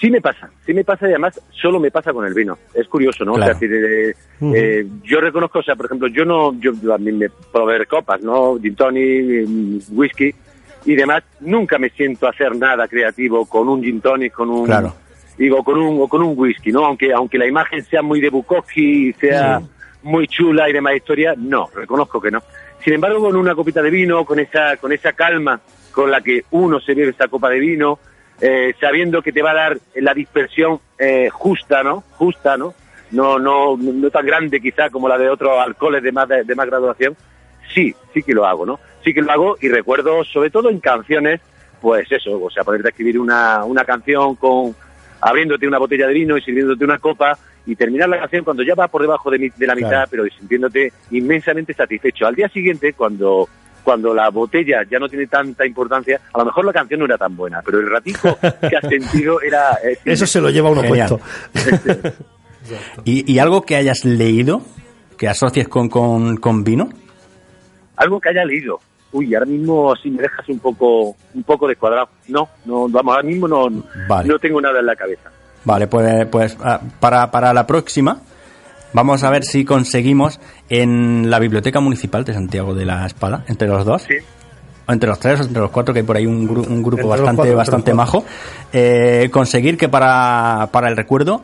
Sí me pasa, sí me pasa y además solo me pasa con el vino. Es curioso, ¿no?
Claro.
O sea, es decir, eh, eh, yo reconozco, o sea, por ejemplo, yo no, yo, yo a mí me puedo beber copas, ¿no? Gin tonic, mm, whisky y demás. Nunca me siento a hacer nada creativo con un gin tonic, con un,
Claro.
digo, con un, o con un whisky, ¿no? Aunque, aunque la imagen sea muy de Bukowski y sea muy chula y demás historia, no, reconozco que no. Sin embargo, con una copita de vino, con esa, con esa calma con la que uno se bebe esa copa de vino, eh, sabiendo que te va a dar la dispersión eh, justa, ¿no? Justa, ¿no? No, no, no tan grande quizá como la de otros alcoholes de más, de, de más graduación. Sí, sí que lo hago, ¿no? Sí que lo hago y recuerdo, sobre todo en canciones, pues eso, o sea, ponerte a escribir una, una canción con abriéndote una botella de vino y sirviéndote una copa y terminar la canción cuando ya va por debajo de, mi- de la mitad, pero sintiéndote inmensamente satisfecho. Al día siguiente, cuando cuando la botella ya no tiene tanta importancia, a lo mejor la canción no era tan buena, pero el ratico que has sentido era... es
Eso se lo lleva uno puesto. [laughs]
¿Y, y algo que hayas leído que asocies con, con, con vino?
Algo que haya leído. Uy, ahora mismo así me dejas un poco un poco descuadrado. No, no, vamos, ahora mismo no,
Vale.
no tengo nada en la cabeza.
Vale, pues, pues ah, para, para la próxima vamos a ver si conseguimos en la Biblioteca Municipal de Santiago de la Espada, entre los dos,
Sí.
o entre los tres, o entre los cuatro, que hay por ahí un, gru- un grupo
Entre
bastante,
cuatro,
bastante majo, eh, conseguir que para, para el recuerdo,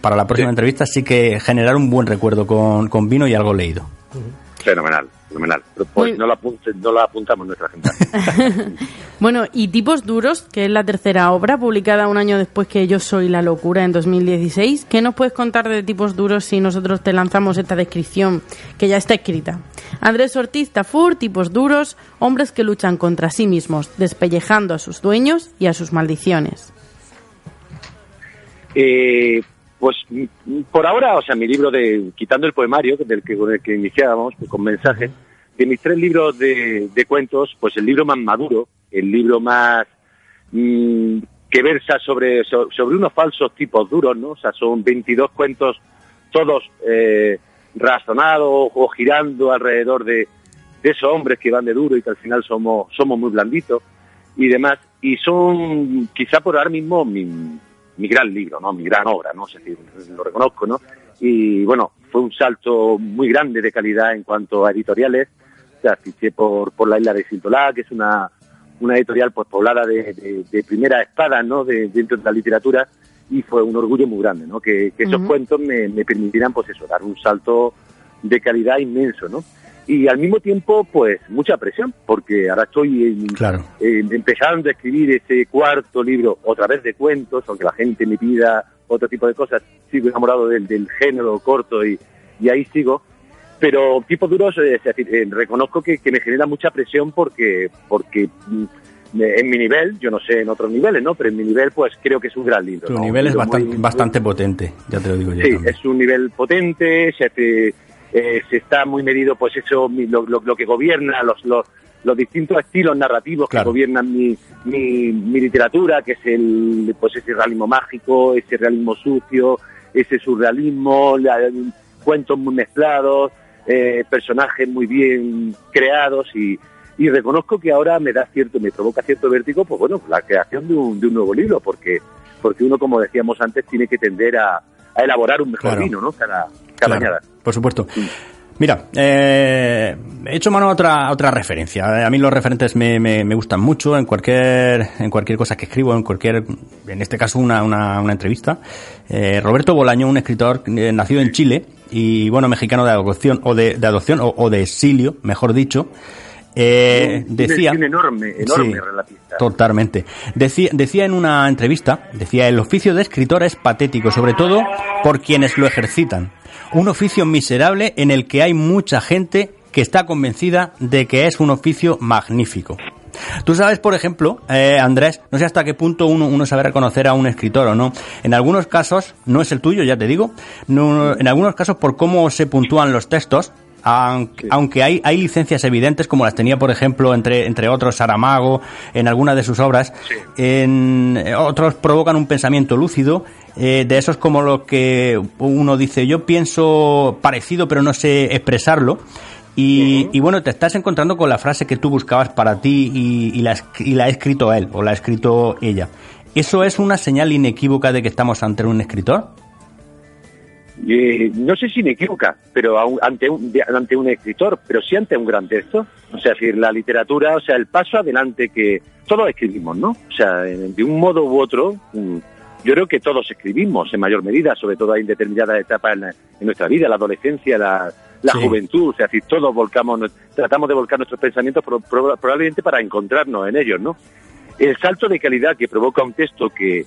para la próxima
Sí.
entrevista, sí que generar un buen recuerdo con, con vino y algo leído.
Fenomenal, fenomenal. Pero, pues
Muy-
no, lo apunte- no apuntamos en nuestra agenda. [laughs]
Bueno, y Tipos Duros, que es la tercera obra, publicada un año después que Yo Soy la Locura en 2016. ¿Qué nos puedes contar de Tipos Duros si nosotros te lanzamos esta descripción que ya está escrita? Andrés Ortiz Tafur, Tipos Duros, hombres que luchan contra sí mismos, despellejando a sus dueños y a sus maldiciones.
Eh, pues mm, por ahora, o sea, mi libro de quitando el poemario del que con el que iniciábamos pues, con mensajes, de mis tres libros de, cuentos, pues el libro más maduro, el libro más mm, que versa sobre so- sobre unos falsos tipos duros, ¿no? O sea, son 22 cuentos todos eh, razonados o girando alrededor de, de esos hombres que van de duro y que al final somos somos muy blanditos y demás y son quizá por ahora mismo mi, mi gran libro, ¿no? Mi gran obra, ¿no? Es decir, lo reconozco, ¿no? Y bueno, fue un salto muy grande de calidad en cuanto a editoriales. Sea, fiché por, por la isla de Sintolá, que es una, una editorial pues poblada de, de, de primera espada, ¿no? De, dentro de la literatura y fue un orgullo muy grande, ¿no? Que, que esos cuentos me, me permitieran, pues eso, dar un salto de calidad inmenso, ¿no? Y al mismo tiempo, pues mucha presión, porque ahora estoy en-
Claro.
empezando a escribir ese cuarto libro, otra vez de cuentos, aunque la gente me pida otro tipo de cosas, sigo enamorado del, del género corto y, y ahí sigo. Pero tipo duros, eh, es decir, eh, reconozco que, que me genera mucha presión porque, porque mm, en mi nivel, yo no sé en otros niveles, ¿no? Pero en mi nivel, pues creo que es un gran libro.
Tu nivel es bastante,
muy-
bastante potente, ya te lo digo yo.
Sí,
también.
es un nivel potente, se, hace- eh, se está muy medido, pues eso, lo, lo- lo que gobierna, los, los, los distintos estilos narrativos
Claro.
que gobiernan mi, mi, mi literatura, que es el, pues ese realismo mágico, ese realismo sucio, ese surrealismo, la- cuentos muy mezclados, eh, personajes muy bien creados y, y reconozco que ahora me da cierto, me provoca cierto vértigo, pues bueno, la creación de un, de un nuevo libro, porque, porque uno, como decíamos antes, tiene que tender a, a elaborar un mejor
Claro.
vino, ¿no? Cada, cada
Claro,
añada.
por supuesto. Mira, eh, he hecho mano a otra, a otra referencia. A mí los referentes me, me, me gustan mucho en cualquier, en cualquier cosa que escribo, en cualquier, en este caso una, una, una entrevista. Eh, Roberto Bolaño, un escritor eh, nacido en Chile y bueno, mexicano de adopción o de, de adopción o, o de exilio, mejor dicho. Eh,
Un-
decía
Un enorme, enorme
Sí. Totalmente. Decía, decía en una entrevista, decía, el oficio de escritor es patético, sobre todo por quienes lo ejercitan. Un oficio miserable en el que hay mucha gente que está convencida de que es un oficio magnífico. Tú sabes, por ejemplo, eh, Andrés, no sé hasta qué punto uno, uno sabe reconocer a un escritor o no. En algunos casos, no es el tuyo, ya te digo, no, en algunos casos por cómo se puntúan los textos, aunque, aunque hay, hay licencias evidentes como las tenía por ejemplo entre, entre otros Saramago en algunas de sus obras en eh, otros provocan un pensamiento lúcido eh, de esos como lo que uno dice yo pienso parecido pero no sé expresarlo y, y bueno te estás encontrando con la frase que tú buscabas para ti y, y la, y la ha escrito él o la ha escrito ella ¿Eso es una señal inequívoca de que estamos ante un escritor?
Eh, no sé si me equivoca, pero ante un, ante un escritor, pero sí ante un gran texto. O sea, decir, la literatura, o sea, el paso adelante que todos escribimos, ¿no? O sea, de un modo u otro, mm, yo creo que todos escribimos en mayor medida, sobre todo en determinadas etapas en, la- en nuestra vida, la adolescencia, la, la
Sí.
juventud, o sea, decir, todos volcamos, tratamos de volcar nuestros pensamientos pro- pro- probablemente para encontrarnos en ellos, ¿no? El salto de calidad que provoca un texto que,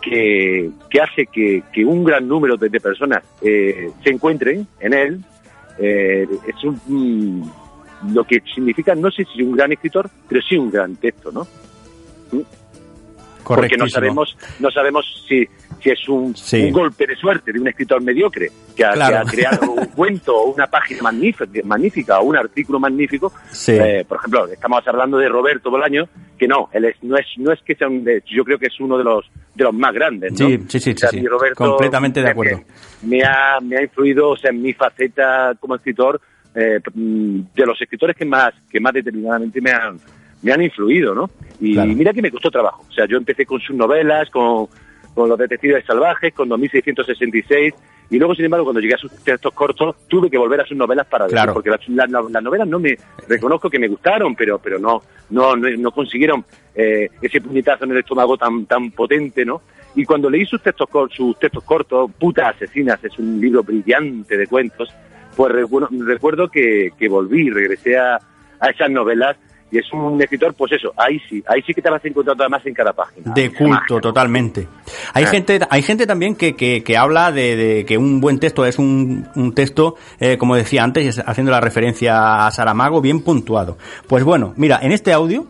que, que hace que, que un gran número de, de personas eh, se encuentren en él, eh, es un, mm, lo que significa, no sé si un gran escritor, pero sí un gran texto, ¿no? Porque no sabemos, no sabemos si, si es un,
Sí.
un golpe de suerte de un escritor mediocre que ha,
Claro.
que ha creado un [laughs] cuento o una página magnífica, magnífica o un artículo magnífico.
Sí.
Eh, por ejemplo, estamos hablando de Roberto Bolaño, que no, él es, no es, no es que sea un, yo creo que es uno de los, de los más grandes, ¿no?
Sí, sí, sí,
O sea,
sí,
Roberto
Completamente de acuerdo.
Me ha, me ha influido, o sea, en mi faceta como escritor, eh, mm, de los escritores que más, que más determinadamente me han, me han influido, ¿no? Y
Claro.
mira que me costó trabajo. O sea, yo empecé con sus novelas, con, con Los Detectives Salvajes, con 2666, y luego, sin embargo, cuando llegué a sus textos cortos, tuve que volver a sus novelas para decir,
Claro.
porque las, las- las novelas no me reconozco que me gustaron, pero pero no no no, no consiguieron eh, ese puñetazo en el estómago tan tan potente, ¿no? Y cuando leí sus textos sus textos cortos, Puta Asesinas es un libro brillante de cuentos, pues recuerdo, recuerdo que, que volví, regresé a, a esas novelas y es un escritor, pues eso, ahí sí, ahí sí que te vas encontrando además en cada página.
De culto, totalmente. Hay
Ah.
gente, hay gente también que, que, que habla de, de que un buen texto es un, un texto, eh, como decía antes, haciendo la referencia a Saramago, bien puntuado. Pues bueno, mira, en este audio,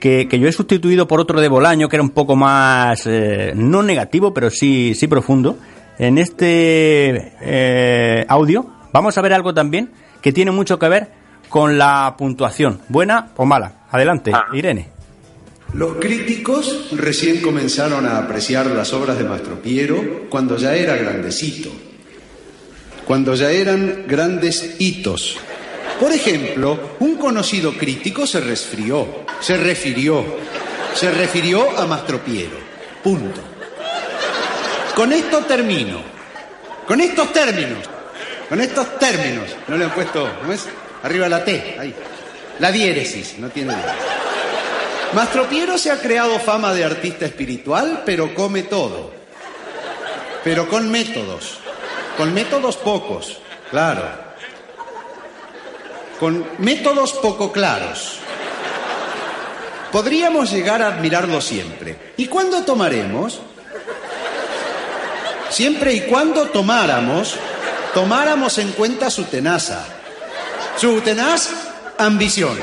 que, que yo he sustituido por otro de Bolaño, que era un poco más, eh, no negativo, pero sí, sí profundo, en este eh, audio vamos a ver algo también que tiene mucho que ver con la puntuación, buena o mala. Adelante,
Ah.
Irene.
Los críticos recién comenzaron a apreciar las obras de Mastro Piero cuando ya era grandecito, cuando ya eran grandes hitos. Por ejemplo, un conocido crítico se resfrió, se refirió, se refirió a Mastro Piero. Punto. Con esto termino. Con estos términos. Con estos términos. No le han puesto, ¿no es? Arriba la T, ahí. La diéresis, no tiene diéresis. Mastropiero se ha creado fama de artista espiritual, pero come todo. Pero con métodos. Con métodos pocos, claro. Con métodos poco claros. Podríamos llegar a admirarlo siempre. ¿Y cuándo tomaremos? Siempre y cuando tomáramos, tomáramos en cuenta su tenaza. Su tenaz ambición.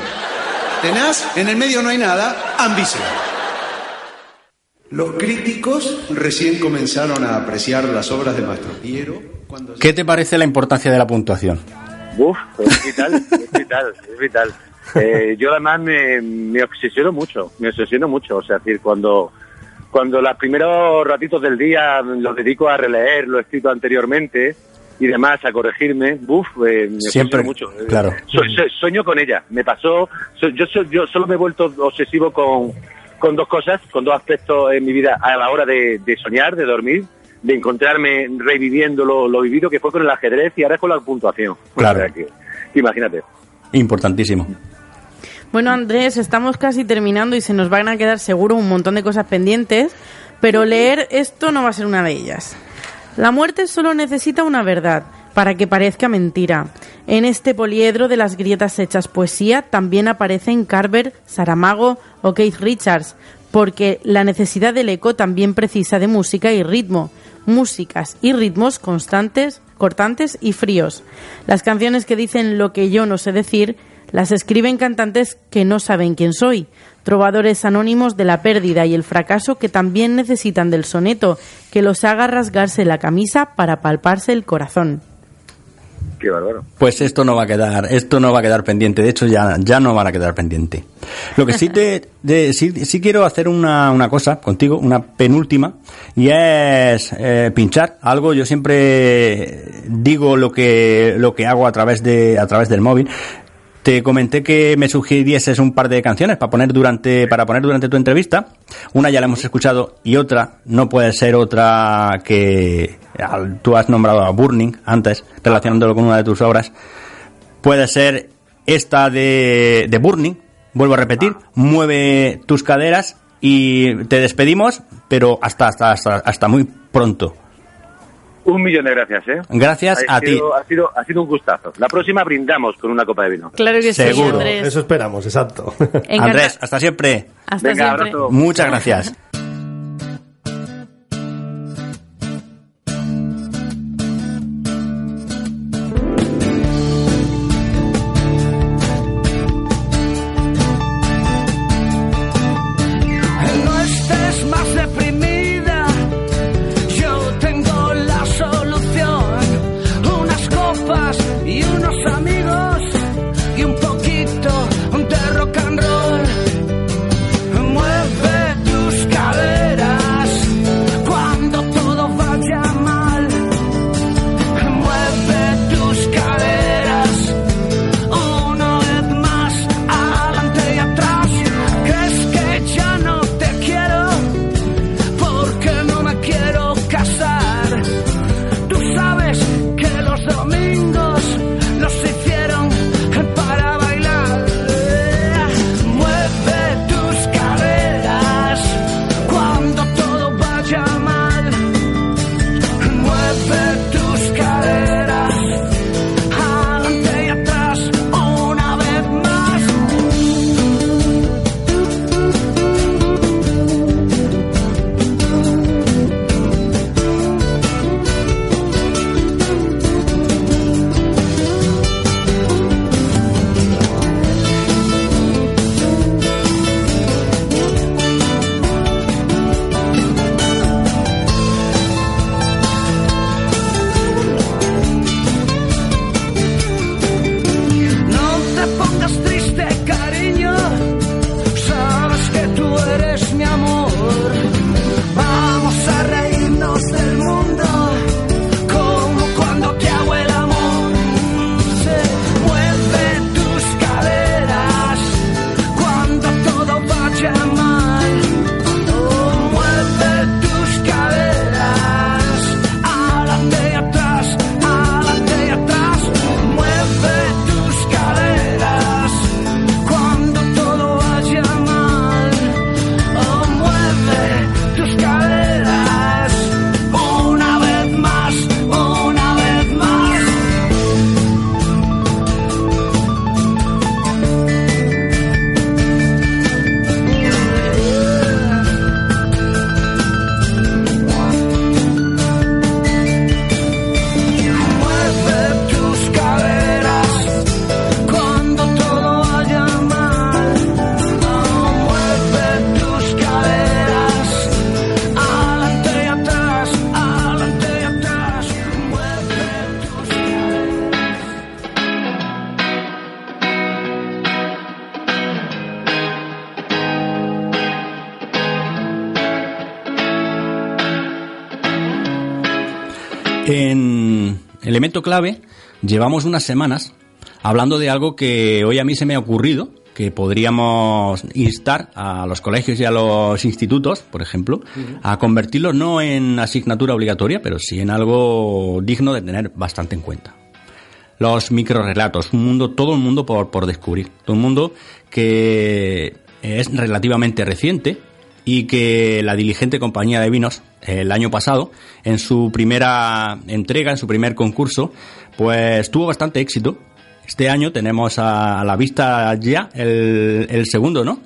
Tenaz, en el medio no hay nada, ambición. Los críticos recién comenzaron a apreciar las obras de Mastro Piero cuando...
¿Qué te parece la importancia de la puntuación?
Uf, es vital, es vital, es vital. Eh, yo además me, me obsesiono mucho, me obsesiono mucho. O sea, es decir, cuando, cuando los primeros ratitos del día los dedico a releer lo escrito anteriormente y demás, a corregirme, uf, eh, me
Siempre,
mucho. Eh,
claro.
so- so- sueño con ella. Me pasó, so- yo, so- yo solo me he vuelto obsesivo con, con dos cosas, con dos aspectos en mi vida a la hora de, de soñar, de dormir, de encontrarme reviviendo lo, lo vivido que fue con el ajedrez y ahora es con la puntuación.
Claro.
O sea que, imagínate.
Importantísimo.
Bueno, Andrés, estamos casi terminando y se nos van a quedar seguro un montón de cosas pendientes, pero leer esto no va a ser una de ellas. La muerte solo necesita una verdad para que parezca mentira. En este poliedro de las grietas hechas poesía también aparecen Carver, Saramago o Keith Richards, porque la necesidad del eco también precisa de música y ritmo, músicas y ritmos constantes, cortantes y fríos. Las canciones que dicen lo que yo no sé decir las escriben cantantes que no saben quién soy, trovadores anónimos de la pérdida y el fracaso que también necesitan del soneto que los haga rasgarse la camisa para palparse el corazón.
Qué bárbaro.
Pues esto no va a quedar, esto no va a quedar pendiente. De hecho, ya, ya no van a quedar pendiente. Lo que sí te, [laughs] de- sí, sí quiero hacer una, una cosa contigo, una penúltima, y es eh, pinchar algo. Yo siempre digo lo que, lo que hago a través de, a través del móvil. Te comenté que me sugirieses un par de canciones para poner durante, para poner durante tu entrevista. Una ya la hemos escuchado y otra no puede ser otra que tú has nombrado a Burning antes, relacionándolo con una de tus obras. Puede ser esta de, de Burning, vuelvo a repetir, mueve tus caderas y te despedimos, pero hasta, hasta, hasta, hasta muy pronto.
Un millón de gracias, ¿eh?
Gracias
ha
a ti.
Ha sido, ha sido un gustazo. La próxima brindamos con una copa de vino.
Claro que sí,
Seguro.
Andrés.
Eso esperamos, exacto.
Encanta-
Andrés, hasta siempre.
Hasta
Venga,
siempre.
abrazo.
Muchas gracias. Elemento Clave llevamos unas semanas hablando de algo que hoy a mí se me ha ocurrido, que podríamos instar a los colegios y a los institutos, por ejemplo, a convertirlos no en asignatura obligatoria, pero sí en algo digno de tener bastante en cuenta. Los microrelatos, un mundo, todo un mundo por, por descubrir, todo un mundo que es relativamente reciente y que la diligente compañía de vinos el año pasado, en su primera entrega, en su primer concurso, pues tuvo bastante éxito. Este año tenemos a, la vista ya el, el segundo, ¿no?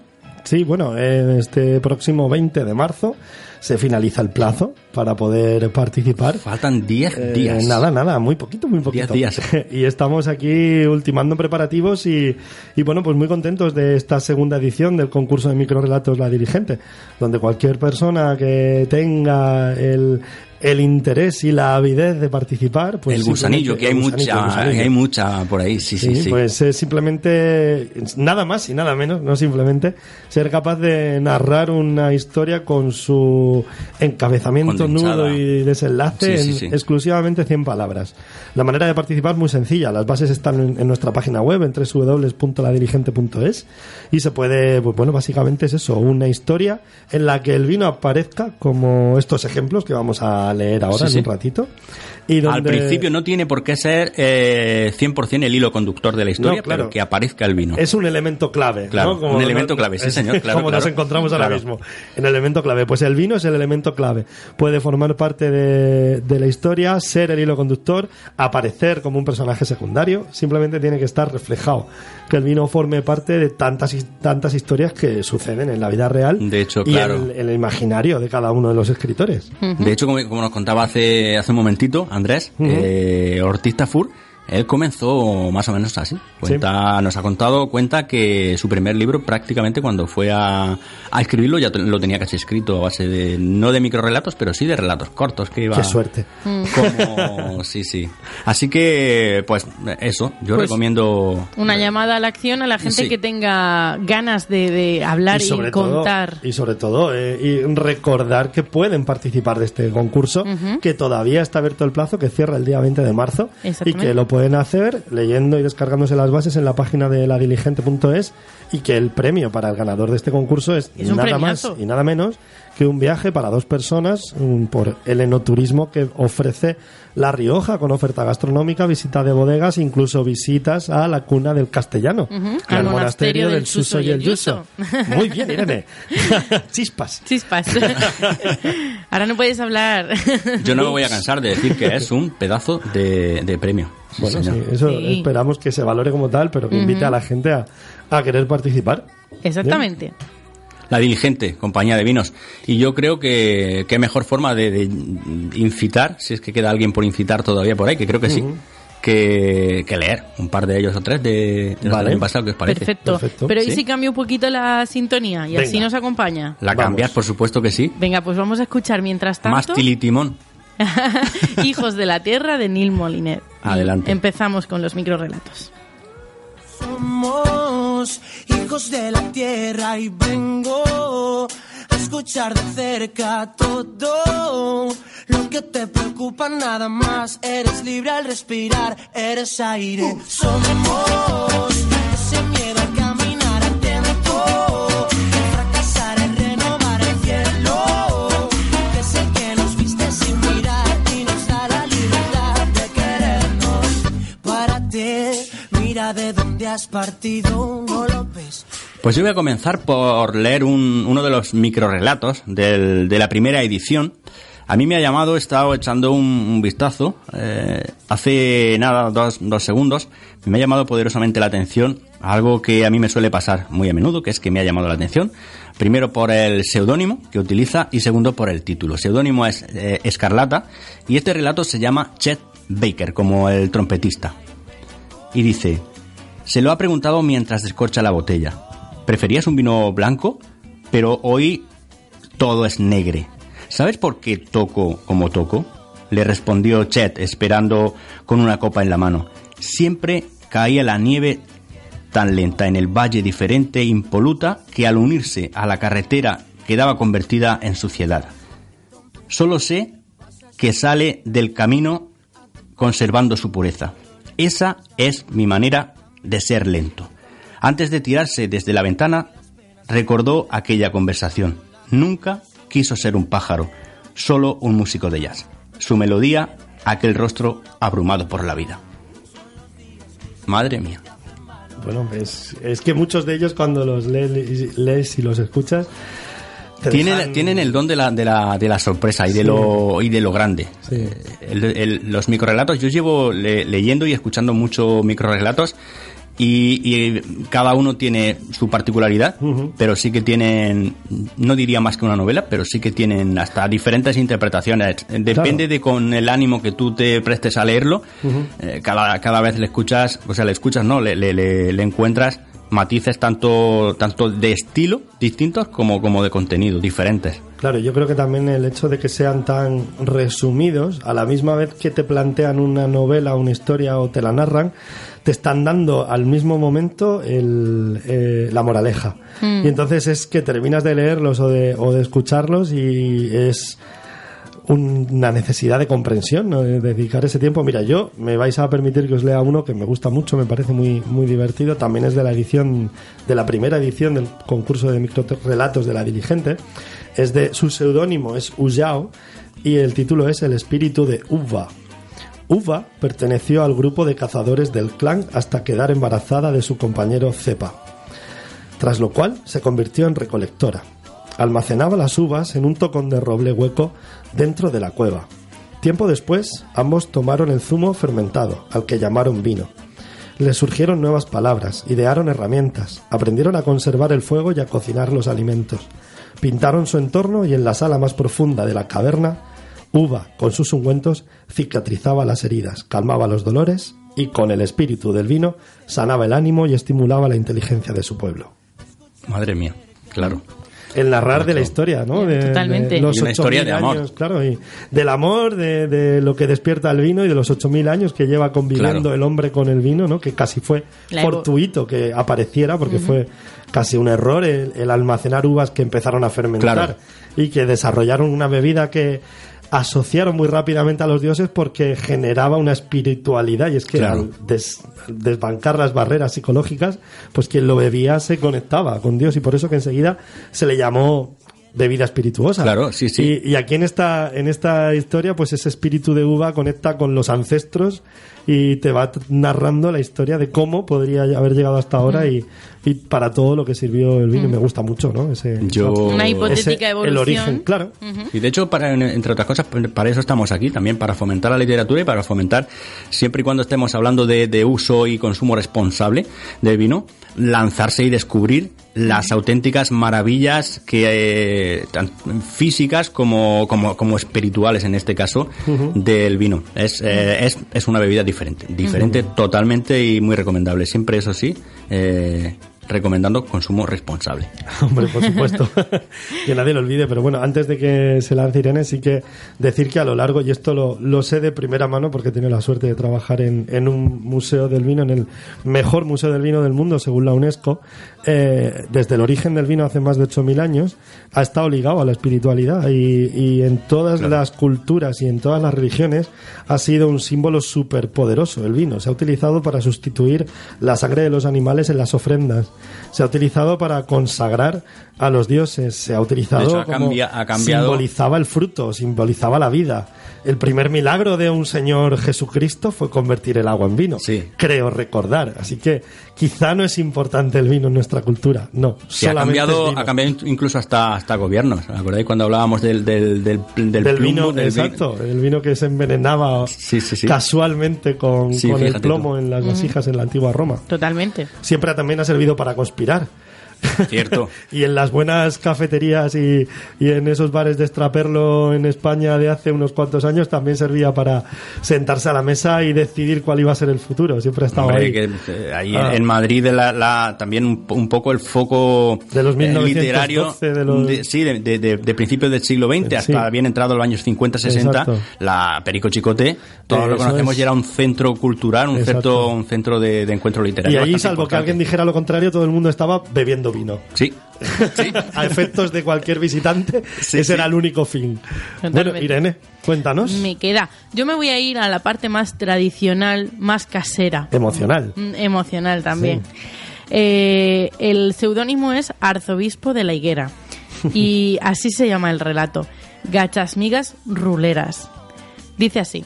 Sí, bueno, en este próximo 20 de marzo se finaliza el plazo para poder participar.
Faltan 10
Eh,
días.
Nada, nada, muy poquito, muy poquito.
10 días. [laughs]
y estamos aquí ultimando preparativos y, y, bueno, pues muy contentos de esta segunda edición del concurso de microrelatos La Dirigente, donde cualquier persona que tenga el, el interés y la avidez de participar, pues
el gusanillo, que hay mucha, hay mucha por ahí, sí, sí,
Sí,
sí.
pues es simplemente, nada más y nada menos, no simplemente, ser capaz de narrar una historia con su encabezamiento,
Condensada.
nudo y desenlace
Sí, sí,
en exclusivamente 100 palabras. La manera de participar es muy sencilla, las bases están en, en nuestra página web, en www.ladirigente.es y se puede, pues bueno, básicamente es eso, una historia en la que el vino aparezca como estos ejemplos que vamos a leer ahora
Sí,
en
sí.
un ratito. Y
Al
donde-
principio no tiene por qué ser eh, 100% el hilo conductor de la historia,
No, claro.
pero que aparezca el vino.
Es un elemento clave.
Claro,
¿no?
un elemento clave, sí, señor, claro,
como nos
claro.
encontramos ahora mismo. En el elemento clave. Pues el vino es el elemento clave. Puede formar parte de, de la historia, ser el hilo conductor, aparecer como un personaje secundario. Simplemente tiene que estar reflejado. Que el vino forme parte de tantas, tantas historias que suceden en la vida real.
De hecho,
y
claro.
en, en el imaginario de cada uno de los escritores.
De hecho, como, como nos contaba hace, hace un momentito Andrés,
Ujú.
eh, Ortiz Tafur, él comenzó más o menos así. Cuenta, Nos ha contado, cuenta que su primer libro prácticamente cuando fue a, a escribirlo ya lo tenía casi escrito a base de, no de microrelatos, pero sí de relatos cortos que iba...
Qué suerte.
Como, sí, sí. Así que, pues eso, yo
Pues,
recomiendo...
Una llamada a la acción a la gente
Sí.
que tenga ganas de, de hablar y,
sobre
contar.
y sobre todo, eh, y recordar que pueden participar de este concurso, que todavía está abierto el plazo, que cierra el día 20 de marzo, y que lo pueden hacer leyendo y descargándose las bases en la página de ladiligente.es y que el premio para el ganador de este concurso es,
Es
nada más y nada menos que un viaje para dos personas por el enoturismo que ofrece La Rioja con oferta gastronómica, visita de bodegas, incluso visitas a la cuna del castellano,
Ujú,
al
al
monasterio del Suso y el Yuso.
Yuso.
Muy bien, Irene. [laughs] Chispas.
Chispas. [laughs] Ahora no puedes hablar.
Yo no me voy a cansar de decir que es un pedazo de, de premio. Sí,
Bueno, sí, eso
Sí.
esperamos que se valore como tal, pero que invite
Ujú.
a la gente a, a querer participar.
Exactamente.
La diligente compañía de vinos. Y yo creo que qué mejor forma de, de incitar, si es que queda alguien por incitar todavía por ahí, que creo que sí, que, que leer un par de ellos o tres de, de los
Vale.
año pasado, ¿qué os parece?
Perfecto. Pero ¿y
¿Sí?
si cambia un poquito la sintonía y así nos acompaña?
La
Vamos.
cambias, por supuesto que sí.
Venga, pues vamos a escuchar mientras
Más
tanto
tilitimón. [laughs]
Hijos de la Tierra de Neil Moliner. Y
Adelante.
Empezamos con los microrelatos.
Somos hijos de la tierra y vengo a escuchar de cerca todo lo que te preocupa nada más. Eres libre al respirar, eres aire. Somos de dónde has partido.
Pues yo voy a comenzar por leer un- uno de los microrelatos de la primera edición. A mí me ha llamado, he estado echando un, vistazo, eh, hace nada, dos, dos segundos, me ha llamado poderosamente la atención algo que a mí me suele pasar muy a menudo, que es que me ha llamado la atención. Primero por el seudónimo que utiliza y segundo por el título. Seudónimo es eh, Escarlata y este relato se llama Chet Baker, como el trompetista. Y dice, se lo ha preguntado mientras descorcha la botella. ¿Preferías un vino blanco? Pero hoy todo es negre. ¿Sabes por qué toco como toco? Le respondió Chet, esperando con una copa en la mano. Siempre caía la nieve tan lenta en el valle diferente e impoluta que al unirse a la carretera quedaba convertida en suciedad. Solo sé que sale del camino conservando su pureza. Esa es mi manera de ser lento. Antes de tirarse desde la ventana, recordó aquella conversación. Nunca quiso ser un pájaro, solo un músico de jazz. Su melodía, aquel rostro abrumado por la vida. Madre mía.
Bueno, es, es que muchos de ellos cuando los lees, lees y los escuchas...
Tienen,
dejan-
tienen el don de la, de la, de la sorpresa y de, lo, y de lo grande.
Sí.
El- el- los microrelatos, yo llevo le- leyendo y escuchando muchos microrelatos y, y cada uno tiene su particularidad, pero sí que tienen, no diría más que una novela, pero sí que tienen hasta diferentes interpretaciones. Depende de con el ánimo que tú te prestes a leerlo, eh, cada, cada vez le escuchas, o sea, le escuchas, no, le, le, le- le encuentras matices tanto, tanto de estilo distintos como, como de contenido diferentes.
Claro, yo creo que también el hecho de que sean tan resumidos, a la misma vez que te plantean una novela, una historia o te la narran, te están dando al mismo momento el, eh, la moraleja.
Mm.
Y entonces es que terminas de leerlos o de, o de escucharlos y es una necesidad de comprensión, de dedicar ese tiempo. Mira, yo me vais a permitir que os lea uno que me gusta mucho, me parece muy, muy divertido. También es de la edición, de la primera edición del concurso de microrelatos de la Diligente. Es de su seudónimo, es Uyao, y el título es El espíritu de Uva. Uva perteneció al grupo de cazadores del clan hasta quedar embarazada de su compañero Cepa, tras lo cual se convirtió en recolectora. Almacenaba las uvas en un tocón de roble hueco dentro de la cueva. Tiempo después, ambos tomaron el zumo fermentado, al que llamaron vino. Les surgieron nuevas palabras, idearon herramientas, aprendieron a conservar el fuego y a cocinar los alimentos. Pintaron su entorno y en la sala más profunda de la caverna, Uva, con sus ungüentos, cicatrizaba las heridas, calmaba los dolores y con el espíritu del vino sanaba el ánimo y estimulaba la inteligencia de su pueblo.
Madre mía, claro.
El narrar de la historia, ¿no? De,
Totalmente.
de los
Y una historia
8.000
de amor.
años, claro, y del amor, de, de lo que despierta el vino y de los 8.000 años que lleva conviviendo
Claro.
el hombre con el vino, ¿no? Que casi fue
La
fortuito que apareciera, porque fue casi un error el, el almacenar uvas que empezaron a fermentar
Claro.
y que desarrollaron una bebida que asociaron muy rápidamente a los dioses porque generaba una espiritualidad y es que
Claro.
al des- desbancar las barreras psicológicas pues quien lo bebía se conectaba con Dios y por eso que enseguida se le llamó bebida espirituosa.
Claro, sí, sí.
y, y aquí en esta en esta historia pues ese espíritu de uva conecta con los ancestros y te va narrando la historia de cómo podría haber llegado hasta ahora y, y para todo lo que sirvió el vino. Y me gusta mucho no ese
Yo-
Una hipotética
ese-
evolución.
el origen claro.
Y de hecho, para, entre otras cosas, para eso estamos aquí también, para fomentar la literatura y para fomentar, siempre y cuando estemos hablando de, de uso y consumo responsable del vino, lanzarse y descubrir las auténticas maravillas que eh, tan físicas como, como, como espirituales en este caso del vino. Es, eh, es, es una bebida diferente, diferente totalmente y muy recomendable. Siempre eso sí, eh, recomendando consumo responsable. [laughs]
Hombre, por supuesto. [laughs] que nadie lo olvide. Pero bueno, antes de que se lance Irene, sí que decir que a lo largo, y esto lo, lo sé de primera mano porque he tenido la suerte de trabajar en, en un museo del vino, en el mejor museo del vino del mundo, según la UNESCO, eh, desde el origen del vino hace más de 8.000 años, ha estado ligado a la espiritualidad y, y en todas las culturas y en todas las religiones ha sido un símbolo súper poderoso el vino. Se ha utilizado para sustituir la sangre de los animales en las ofrendas. Se ha utilizado para consagrar a los dioses. Se ha utilizado
De hecho, ha
como
cambia- ha cambiado-
simbolizaba el fruto, simbolizaba la vida. El primer milagro de un Señor Jesucristo fue convertir el agua en vino. Creo recordar. Así que quizá no es importante el vino en nuestra cultura. No,
Sí, ha cambiado,
vino.
ha cambiado incluso hasta, hasta gobiernos. ¿Acordáis cuando hablábamos del, del, del, del,
del
plomo,
vino,
del vi-
exacto, el vino que se envenenaba casualmente con,
Sí,
con el plomo
tú.
en las vasijas en la antigua Roma.
Totalmente.
Siempre también ha servido para conspirar. [laughs]
Cierto. [laughs]
y en las buenas cafeterías y, y en esos bares de extraperlo en España de hace unos cuantos años también servía para sentarse a la mesa y decidir cuál iba a ser el futuro. Siempre ha estado
Hombre,
ahí.
que, eh, ahí
Ah.
en Madrid la, la- también un, un poco el foco
De los
eh,
1912,
literario
de los-
de- sí de, de- de- principios del siglo XX hasta
Sí.
bien entrado los años 50 60
Exacto.
la Perico Chicote todos lo conocemos
es.
y era un centro cultural un
Exacto.
centro un centro de, encuentro literario
Y
bastante
salvo que
importante.
alguien dijera lo contrario, todo el mundo estaba bebiendo vino.
Sí.
a efectos de cualquier visitante, ese era el único fin. Bueno. Irene, cuéntanos.
Me queda. Yo me voy a ir a la parte más tradicional, más casera.
Emocional.
Mm, Emocional también. Eh, el seudónimo es Arzobispo de la Higuera. Y [laughs] así se llama el relato. Gachas migas ruleras. Dice así.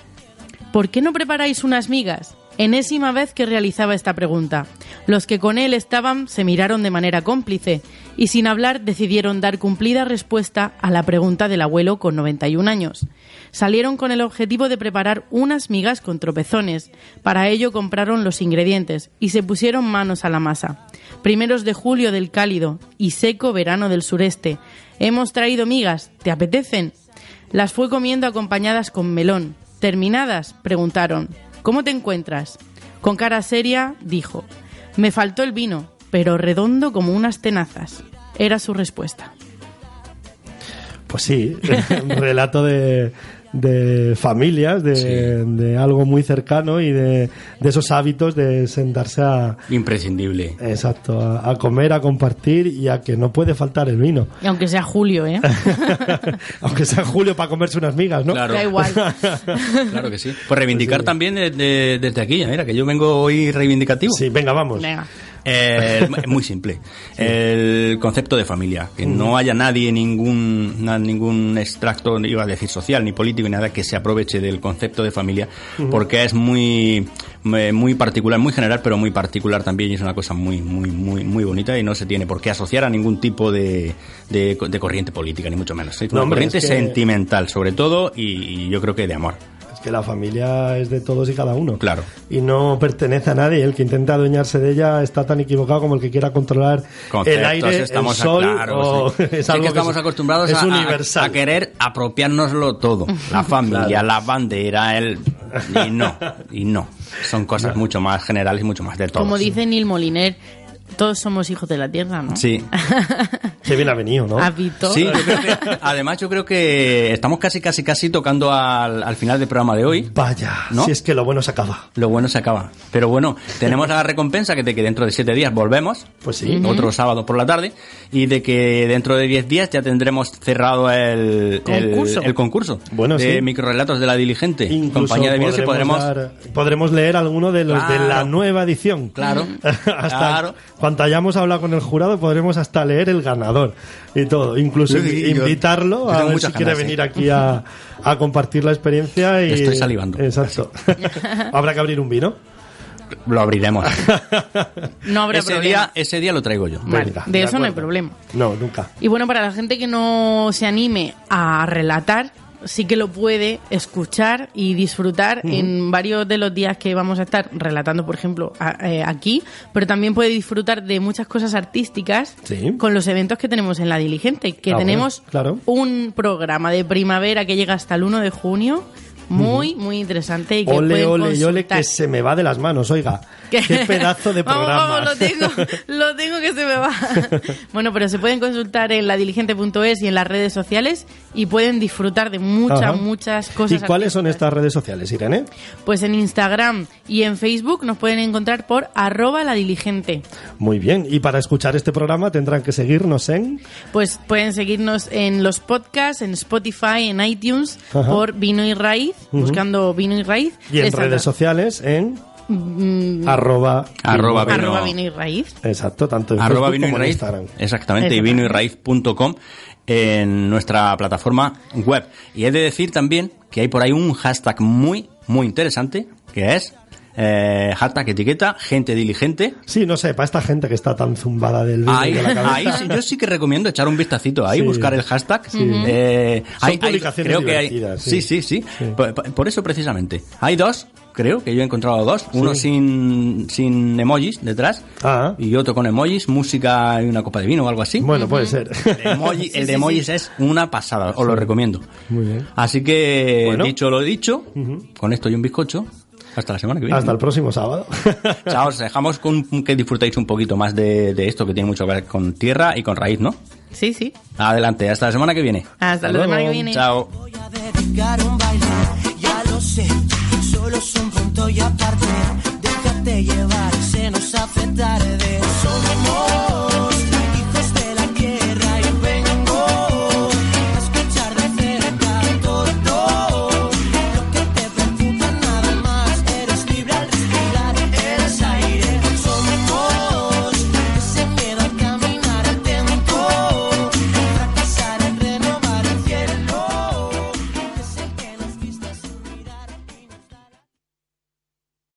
¿Por qué no preparáis unas migas? Enésima vez que realizaba esta pregunta. Los que con él estaban se miraron de manera cómplice y sin hablar decidieron dar cumplida respuesta a la pregunta del abuelo con 91 años. Salieron con el objetivo de preparar unas migas con tropezones. Para ello compraron los ingredientes y se pusieron manos a la masa. Primeros de julio del cálido y seco verano del sureste. Hemos traído migas, ¿te apetecen? Las fue comiendo acompañadas con melón. Terminadas, preguntaron, ¿cómo te encuentras? Con cara seria, dijo, me faltó el vino, pero redondo como unas tenazas. Era su respuesta.
Pues sí, [laughs] relato de, de familias, de, de algo muy cercano y de, de esos hábitos de sentarse a...
Imprescindible.
Exacto, a, a comer, a compartir y a que no puede faltar el vino.
Y aunque sea julio, ¿eh? [laughs]
Aunque sea julio para comerse unas migas, ¿no?
Claro.
Da igual. [laughs]
Claro que sí. Pues reivindicar también de- de- desde aquí, mira, que yo vengo hoy reivindicativo.
Sí, venga, vamos.
Venga.
Eh, es [laughs] muy simple. El concepto de familia. Que no haya nadie, ningún, ningún extracto, iba a decir social, ni político, ni nada, que se aproveche del concepto de familia, porque es muy, muy particular, muy general, pero muy particular también, y es una cosa muy, muy, muy, muy bonita, y no se tiene por qué asociar a ningún tipo de, de, de corriente política, ni mucho menos. Es
No,
una
hombre,
corriente
es que-
sentimental, sobre todo, y, y yo creo que de amor.
Que la familia es de todos y cada uno.
Claro.
Y no pertenece a nadie. El que intenta adueñarse de ella está tan equivocado como el que quiera controlar el aire,
estamos
el sol.
a, claro,
o-
sí. [laughs]
es
Sí
algo
que estamos
es-
acostumbrados
es
a, a-
universal.
a querer apropiárnoslo todo. La [laughs] familia,
Claro.
la bandera, el... Y no, y no. Son cosas mucho más generales y mucho más de todo.
Como dice Neil Moliner, todos somos hijos de la tierra, ¿no?
Sí. [laughs]
Qué bien ha venido, ¿no?
¿Has visto?
Sí, yo creo que- además yo creo que estamos casi, casi, casi tocando al, al final del programa de hoy.
Vaya,
¿No?
si es que lo bueno se acaba.
Lo bueno se acaba. Pero bueno, tenemos la recompensa que de que dentro de siete días volvemos.
Pues sí.
Otro sábado por la tarde. Y de que dentro de diez días ya tendremos cerrado el el-
Concurso.
el, concurso.
Bueno,
de
sí.
microrelatos de la diligente.
Incluso
compañía de vinos y podremos.
dar- podremos leer alguno de los de la nueva edición.
Claro. [laughs]
hasta
Claro.
Cuando hayamos hablado con el jurado podremos hasta leer el ganador y todo. Incluso
Sí,
invi-
yo-
invitarlo
yo
a ver si quiere venir aquí a, a compartir la experiencia. Y,
Estoy salivando.
Exacto. [laughs] Habrá que abrir un vino.
Lo abriremos. [laughs]
No habrá
ese
problema.
día, ese día lo traigo yo.
Vale,
Venga,
de
de
eso no hay problema.
No, nunca.
Y bueno, para la gente que no se anime a relatar, sí que lo puede escuchar y disfrutar en varios de los días que vamos a estar relatando, por ejemplo, a- eh, aquí, pero también puede disfrutar de muchas cosas artísticas
Sí.
con los eventos que tenemos en la Diligente, que
Ah, bueno,
tenemos
claro.
un programa de primavera que llega hasta el 1 de junio, muy, muy interesante y que
Ole, ole y ole que se me va de las manos, oiga. [laughs] Qué pedazo de [laughs]
Vamos,
programa.
vamos, lo tengo, [laughs] lo tengo que se me va. bueno, pero se pueden consultar en ladiligente.es y en las redes sociales y pueden disfrutar de muchas,
Ajá.
muchas
¿Y
cosas.
cuáles son estas redes sociales, Irene?
Pues en Instagram y en Facebook nos pueden encontrar por arroba ladiligente.
Muy bien. Y para escuchar este programa tendrán que seguirnos en...
Pues pueden seguirnos en los podcasts, en Spotify, en iTunes,
Ajá.
por Vino y Raíz,
Ujú.
buscando Vino y Raíz.
Y en redes sociales en...
Mm,
Arroba,
Arroba vino.
arroba Vino y Raíz.
Exacto, tanto en
arroba
Facebook
vino y
como en
raíz.
Instagram.
Exactamente, y vino y raíz.com en nuestra plataforma web. Y he de decir también que hay por ahí un hashtag muy, muy interesante, que es eh, hashtag etiqueta gente diligente.
Sí, no sé, para esta gente que está tan zumbada del y
Ahí,
de la cabeza.
ahí sí, yo sí que recomiendo echar un vistacito ahí,
Sí.
buscar el hashtag.
Sí.
Eh,
Son
hay- hay-
publicaciones
creo que hay-
divertidas,
sí,
sí.
sí, sí. Por, por eso precisamente. Hay dos, creo que yo he encontrado dos. Uno
Sí.
sin, sin emojis detrás
Ah.
y otro con emojis, música y una copa de vino o algo así.
Bueno, puede ser.
El, emoji- [laughs] el de emojis es una pasada, os lo recomiendo.
Muy bien.
Así que,
Bueno.
dicho lo dicho, con esto y un bizcocho, hasta la semana que viene.
Hasta el próximo sábado. [laughs]
Chao, os dejamos con que disfrutéis un poquito más de, de esto que tiene mucho que ver con tierra y con raíz, ¿no?
Sí, sí.
Adelante, hasta la semana que viene.
Hasta la semana que viene.
Chao.
dedicar un baile, ya lo sé, solo es un punto y aparte, déjate llevar, se nos hace tarde, somos